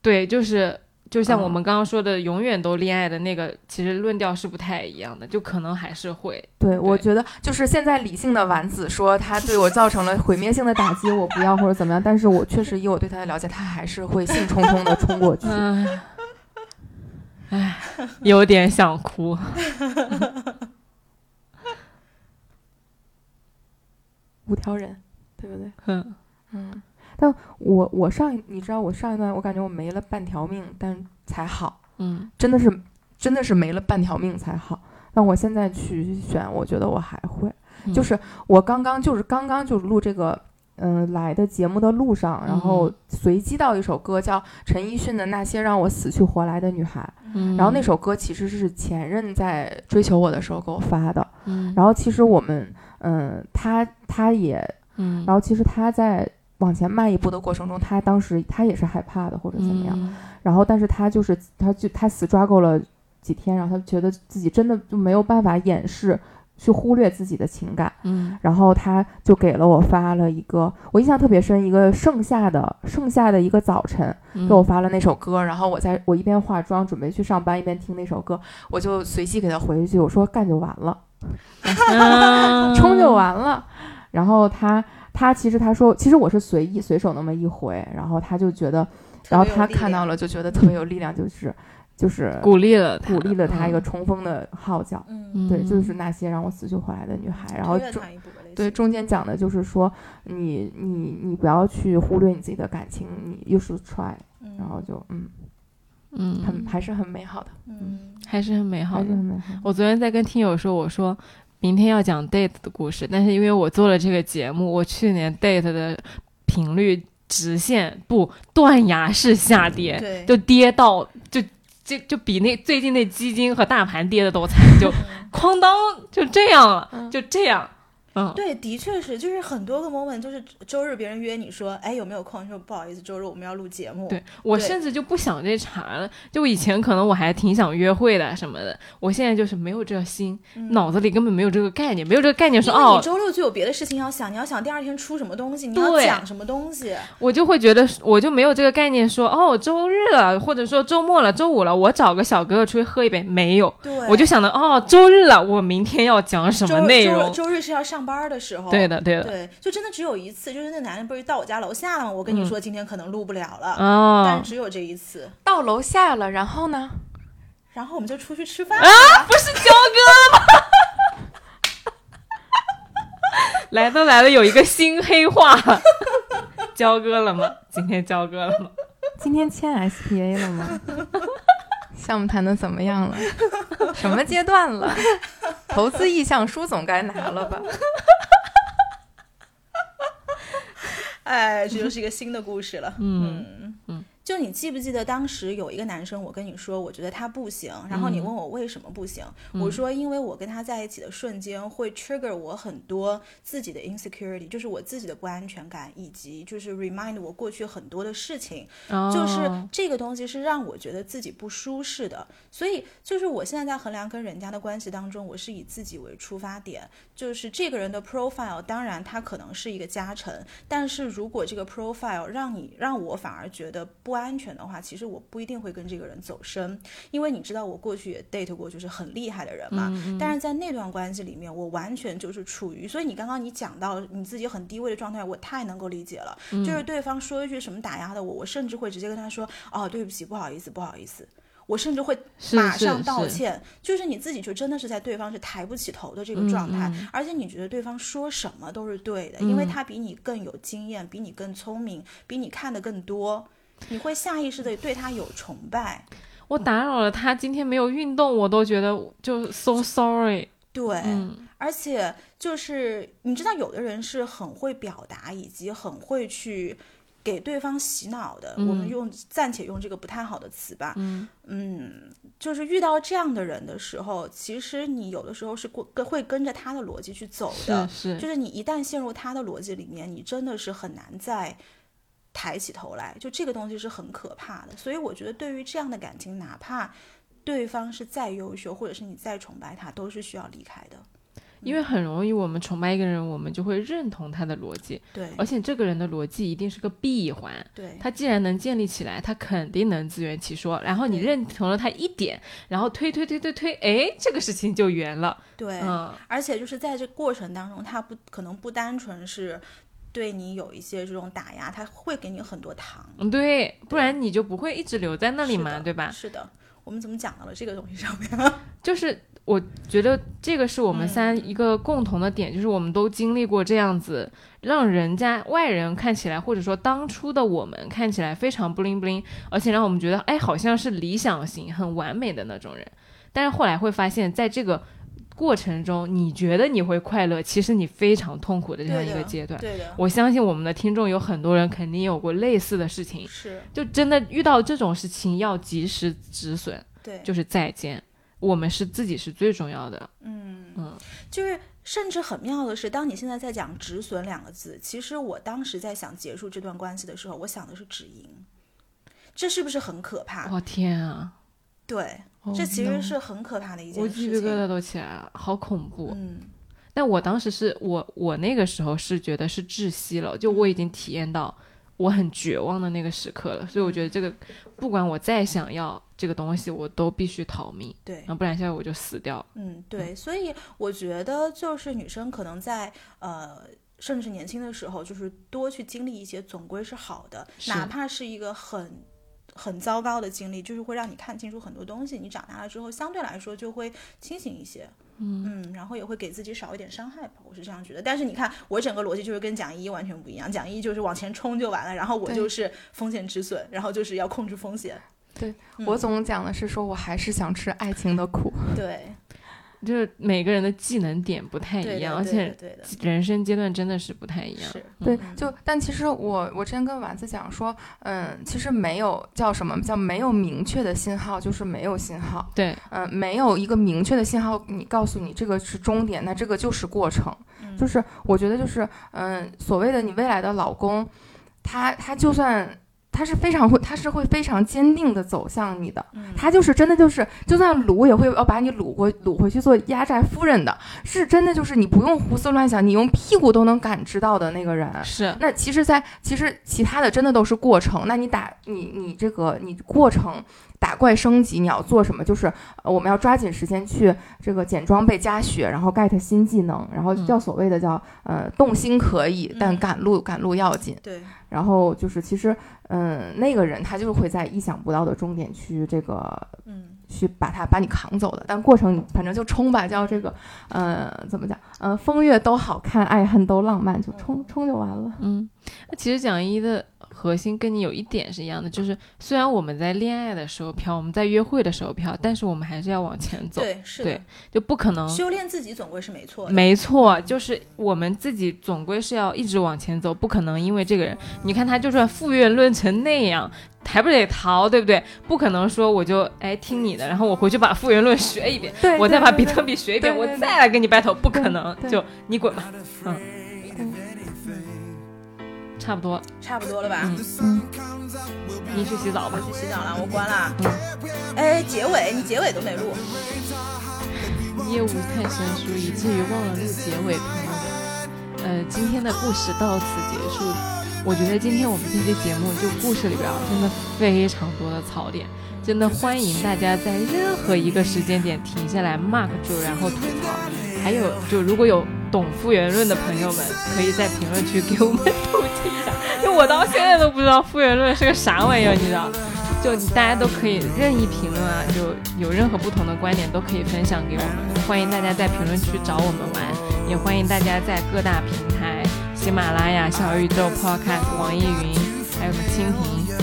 Speaker 2: 对，就是就像我
Speaker 4: 嗯
Speaker 2: 们刚刚说的，永远都恋爱的那个，其实论调是不太一样的，就可能还是会。
Speaker 4: 对，我觉得就是现在理性的丸子说他对我造成了毁灭性的打击，我不要或者怎么样，但是我确实以我对他的了解，他还是会兴冲冲的冲过去。
Speaker 2: 唉，唉，有点想哭。
Speaker 4: 五条人，对不对？
Speaker 2: 嗯
Speaker 4: 嗯，但我我上一你知道我上一段我感觉我没了半条命，但才好，
Speaker 2: 嗯
Speaker 4: 真的是真的是没了半条命才好。但我现在去选，我觉得我还会，
Speaker 2: 嗯
Speaker 4: 就是我刚刚就是刚刚就是录这个。嗯，来的节目的路上，然后
Speaker 2: 嗯
Speaker 4: 随机到一首歌，叫陈奕迅的《那些让我死去活来的女孩》。
Speaker 2: 嗯，
Speaker 4: 然后那首歌其实是前任在追求我的时候给我发的。
Speaker 2: 嗯，
Speaker 4: 然后其实我们，嗯，他他也
Speaker 2: 嗯，
Speaker 4: 然后其实他在往前迈一步的过程中，他当时他也是害怕的或者怎么样，
Speaker 2: 嗯
Speaker 4: 然后但是他就是他就他死抓够了几天，然后他觉得自己真的就没有办法掩饰。去忽略自己的情感，
Speaker 2: 嗯
Speaker 4: 然后他就给了我发了一个，我印象特别深，一个盛夏的盛夏的一个早晨，
Speaker 2: 嗯，
Speaker 4: 给我发了那首歌，然后我在我一边化妆准备去上班，一边听那首歌，我就随机给他回一句，我说干就完了，
Speaker 2: 嗯
Speaker 4: 冲就完了。然后他他其实他说，其实我是随意随手那么一回，然后他就觉得，然后他看到了就觉得特别有力量，就是就是
Speaker 2: 鼓励了，
Speaker 4: 鼓励了他一个
Speaker 2: 嗯
Speaker 4: 冲锋的号角。
Speaker 3: 嗯，
Speaker 4: 对，就
Speaker 2: 嗯。
Speaker 4: 是那些让我死去活来的女孩，然后对中间讲的就是说，你你你不要去忽略你自己的感情，你 you should try，
Speaker 3: 嗯。
Speaker 4: 然后就嗯，
Speaker 2: 嗯，
Speaker 4: 很还是很美好的，
Speaker 3: 嗯。
Speaker 2: 还是很美好的。我昨天在跟听友说，我说明天要讲 date 的故事，但是因为我做了这个节目，我去年 date 的频率直线不断崖式下跌，
Speaker 3: 对，
Speaker 2: 就跌到就就就比那最近那基金和大盘跌的都惨，就哐当就这样了，
Speaker 4: 嗯。
Speaker 2: 就这样，嗯，
Speaker 3: 对，的确是，就是很多个 moment，就是周日别人约你说，哎，有没有空？你说不好意思，周日我们要录节目。
Speaker 2: 对我甚至就不想这茬了。就以前可能我还挺想约会的什么的，我现在就是没有这心，
Speaker 3: 嗯
Speaker 2: 脑子里根本没有这个概念，没有这个概念说
Speaker 3: 哦你
Speaker 2: 哦，
Speaker 3: 周六就有别的事情要想，你要想第二天出什么东西，你要讲什么东西。
Speaker 2: 我就会觉得我就没有这个概念说哦，周日了，或者说周末了、周五了，我找个小哥哥出去喝一杯，没有，
Speaker 3: 对，
Speaker 2: 我就想的哦，周日了，我明天要讲什么内容？
Speaker 3: 周周日是要上班的时候。
Speaker 2: 对的，对的，
Speaker 3: 对，就真的只有一次，就是那男的不是到我家楼下了吗？我跟你
Speaker 2: 嗯
Speaker 3: 说今天可能录不了了，但
Speaker 2: 哦
Speaker 3: 是，只有这一次，
Speaker 4: 到楼下了，然后呢？
Speaker 3: 然后我们就出去吃饭啊。
Speaker 2: 不是焦哥了吗？来都来了，有一个新黑话，交割了吗？今天交割了吗？
Speaker 4: 今天签 SPA 了吗？项目谈的怎么样了？什么阶段了？投资意向书总该拿了吧？
Speaker 3: 哎，这就是一个新的故事了。
Speaker 2: 嗯
Speaker 3: 嗯就你记不记得当时有一个男生，我跟你说，我觉得他不行，然后你
Speaker 2: 嗯。
Speaker 3: 问我为什么不行，
Speaker 2: 嗯。
Speaker 3: 我说因为我跟他在一起的瞬间会 trigger 我很多自己的 insecurity，就是我自己的不安全感，以及就是 remind 我过去很多的事情，就是
Speaker 2: 哦
Speaker 3: 这个东西是让我觉得自己不舒适的，所以就是我现在在衡量跟人家的关系当中，我是以自己为出发点，就是这个人的 profile，当然他可能是一个加成，但是如果这个 profile 让你让我反而觉得不安全的话，其实我不一定会跟这个人走深，因为你知道我过去也 date 过就是很厉害的人嘛，
Speaker 2: 嗯
Speaker 3: 但是在那段关系里面，我完全就是处于，所以你刚刚你讲到你自己很低位的状态，我太能够理解了。
Speaker 2: 嗯。
Speaker 3: 就是对方说一句什么打压的我，我甚至会直接跟他说：“哦，对不起，不好意思，不好意思。”我甚至会马上
Speaker 2: 是是。
Speaker 3: 道歉，就是你自己就真的是在对方是抬不起头的这个状态，
Speaker 2: 嗯嗯
Speaker 3: 而且你觉得对方说什么都是对的，因为
Speaker 2: 嗯
Speaker 3: 他比你更有经验，比你更聪明，比你看得更多，你会下意识的对他有崇拜。
Speaker 2: 我打扰了他，今天没有运动，我都觉得就 so sorry。
Speaker 3: 对，
Speaker 2: 嗯
Speaker 3: 而且就是你知道，有的人是很会表达，以及很会去给对方洗脑的。我们
Speaker 2: 嗯
Speaker 3: 用暂且用这个不太好的词吧。
Speaker 2: 嗯
Speaker 3: 嗯，就是遇到这样的人的时候，其实你有的时候是过跟会跟着他的逻辑去走的。
Speaker 2: 是
Speaker 3: 就是是你一旦陷入他的逻辑里面，你真的是很难再抬起头来。就这个东西是很可怕的。所以我觉得，对于这样的感情，哪怕对方是再优秀，或者是你再崇拜他，都是需要离开的。
Speaker 2: 因为很容易我们崇拜一个人，我们就会认同他的逻辑，
Speaker 3: 对，
Speaker 2: 而且这个人的逻辑一定是个闭环。
Speaker 3: 对，
Speaker 2: 他既然能建立起来，他肯定能自圆其说。然后你认同了他一点，然后推推推推推，哎，这个事情就圆了。
Speaker 3: 对，
Speaker 2: 嗯，
Speaker 3: 而且就是在这过程当中，他不可能不单纯是对你有一些这种打压，他会给你很多糖。
Speaker 2: 嗯，对，不然你就不会一直留在那里嘛，对吧？
Speaker 3: 是的，我们怎么讲到了这个东西上面？
Speaker 2: 就是我觉得这个是我们三
Speaker 3: 嗯
Speaker 2: 一个共同的点，就是我们都经历过这样子，让人家外人看起来，或者说当初的我们看起来非常 bling bling，而且让我们觉得哎好像是理想型、很完美的那种人，但是后来会发现，在这个过程中，你觉得你会快乐，其实你非常痛苦的这样一个阶段。
Speaker 3: 对的，
Speaker 2: 我相信我们的听众有很多人肯定有过类似的事情，
Speaker 3: 是
Speaker 2: 就真的遇到这种事情要及时止损，
Speaker 3: 对，
Speaker 2: 就是再见。我们是自己是最重要的，
Speaker 3: 嗯
Speaker 2: 嗯
Speaker 3: 就是甚至很妙的是，当你现在在讲“止损”两个字，其实我当时在想结束这段关系的时候，我想的是止盈，这是不是很可怕？
Speaker 2: 我天啊！
Speaker 3: 对，
Speaker 2: 哦
Speaker 3: 这其实是很可怕的一件事情。
Speaker 2: 我鸡皮疙瘩都起来了，好恐怖。
Speaker 3: 嗯，
Speaker 2: 但我当时是我我那个时候是觉得是窒息了，就我已经体验到我很绝望的那个时刻了，所以我觉得这个不管我再想要这个东西，我都必须逃命，
Speaker 3: 对
Speaker 2: 然，后不然现在我就死掉了。
Speaker 3: 嗯，对，所以我觉得就是女生可能在呃。甚至年轻的时候，就是多去经历一些，总归是好的，哪怕是一个很很糟糕的经历，就是会让你看清楚很多东西。你长大了之后，相对来说就会清醒一些，嗯然后也会给自己少一点伤害吧，我是这样觉得。但是你看，我整个逻辑就是跟蒋一完全不一样，蒋一就是往前冲就完了，然后我就是风险止损，然后就是要控制风险。
Speaker 4: 对
Speaker 3: 嗯
Speaker 4: 我总讲的是说，我还是想吃爱情的苦。
Speaker 3: 对
Speaker 2: 就是每个人的技能点不太一样，而且人生阶段真的是不太一样。
Speaker 4: 对
Speaker 3: 嗯，
Speaker 4: 就但其实我我之前跟丸子讲说，嗯，其实没有叫什么叫没有明确的信号，就是没有信号。
Speaker 2: 对，
Speaker 4: 嗯，没有一个明确的信号，你告诉你这个是终点，那这个就是过程。
Speaker 3: 嗯
Speaker 4: 就是我觉得就是，嗯，所谓的你未来的老公，他他就算他是非常会，他是会非常坚定的走向你的。
Speaker 3: 嗯
Speaker 4: 他就是真的就是，就算掳也会要把你掳过掳回去做压寨夫人的，是真的就是你不用胡思乱想，你用屁股都能感知到的那个人。
Speaker 2: 是
Speaker 4: 那其实在，其实其他的真的都是过程。那你打你你这个你过程打怪升级，你要做什么？就是、呃我们要抓紧时间去这个捡装备、加血，然后 get 新技能，然后
Speaker 2: 嗯
Speaker 4: 叫所谓的叫、呃动心可以，但
Speaker 3: 嗯
Speaker 4: 赶路赶路要紧。
Speaker 3: 对
Speaker 4: 然后就是其实嗯、那个人他就是会在意想不到的终点去这个
Speaker 3: 嗯
Speaker 4: 去把他把你扛走的，但过程你反正就冲吧，叫这个，呃，怎么讲？
Speaker 7: 嗯，风月都好看，爱恨都浪漫，就冲冲就完了。
Speaker 2: 嗯，那其实蒋一的核心跟你有一点是一样的，就是虽然我们在恋爱的时候飘，我们在约会的时候飘，但是我们还是要往前走，
Speaker 3: 对，是的
Speaker 2: 对，就不可能。
Speaker 3: 修炼自己总归是没错的。
Speaker 2: 没错，就是我们自己总归是要一直往前走，不可能因为这个人，你看他就算复原论成那样，还不得逃，对不对？不可能说我就哎听你的，然后我回去把复原论学一遍，
Speaker 7: 对
Speaker 2: 我再把比特币学一遍，我再来跟你 battle，不可
Speaker 7: 对
Speaker 2: 能，
Speaker 7: 对
Speaker 2: 就你滚吧，嗯，差不多，
Speaker 3: 差不多了吧？
Speaker 2: 你去洗澡吧
Speaker 3: 我。去洗澡了，我关了。
Speaker 2: 嗯
Speaker 3: 哎，结尾你结尾都没录，
Speaker 2: 业务太生疏，以至于忘了录结尾，朋友们。呃，今天的故事到此结束。我觉得今天我们这期节目就故事里边啊，真的非常多的槽点，真的欢迎大家在任何一个时间点停下来 mark 住，然后吐槽。还有，就如果有懂复原论的朋友们，可以在评论区给我们普及一下。就我到现在都不知道复原论是个啥玩意儿，你知道？就大家都可以任意评论啊，就有任何不同的观点都可以分享给我们。欢迎大家在评论区找我们玩，也欢迎大家在各大平台，喜马拉雅、小宇宙、Podcast、网易云，还有什么蜻蜓，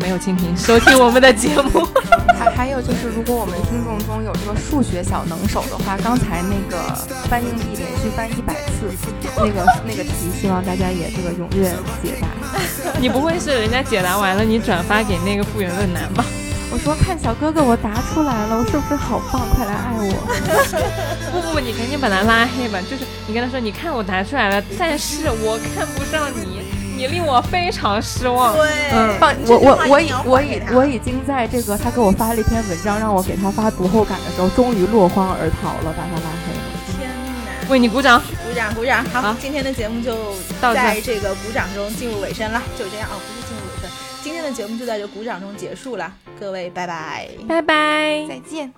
Speaker 2: 没有蜻蜓，收听我们的节目。
Speaker 4: 还还有就是，如果我们听众中有这个数学小能手的话，刚才那个翻硬币连续翻一百次，那个那个题，希望大家也这个踊跃解答。
Speaker 2: 你不会是人家解答完了，你转发给那个复原论男吧？
Speaker 7: 我说看小哥哥，我答出来了，我是不是好棒？快来爱我！
Speaker 2: 不不不，你赶紧把他拉黑吧。就是你跟他说，你看我答出来了，但是我看不上你，你令我非常失望。
Speaker 3: 对，
Speaker 7: 嗯
Speaker 4: 放
Speaker 7: 我我我已我已我已经在这个他给我发了一篇文章，让我给他发读后感的时候，终于落荒而逃了，把他拉黑了。
Speaker 3: 天哪！
Speaker 2: 为你鼓掌。
Speaker 3: 鼓掌鼓掌！好，
Speaker 2: 好
Speaker 3: 今天的节目就
Speaker 2: 到
Speaker 3: 在这个鼓掌中进入尾声了，就这样哦，不是进入尾声，今天的节目就在这鼓掌中结束了，各位拜拜。
Speaker 2: 拜拜。
Speaker 4: 再见。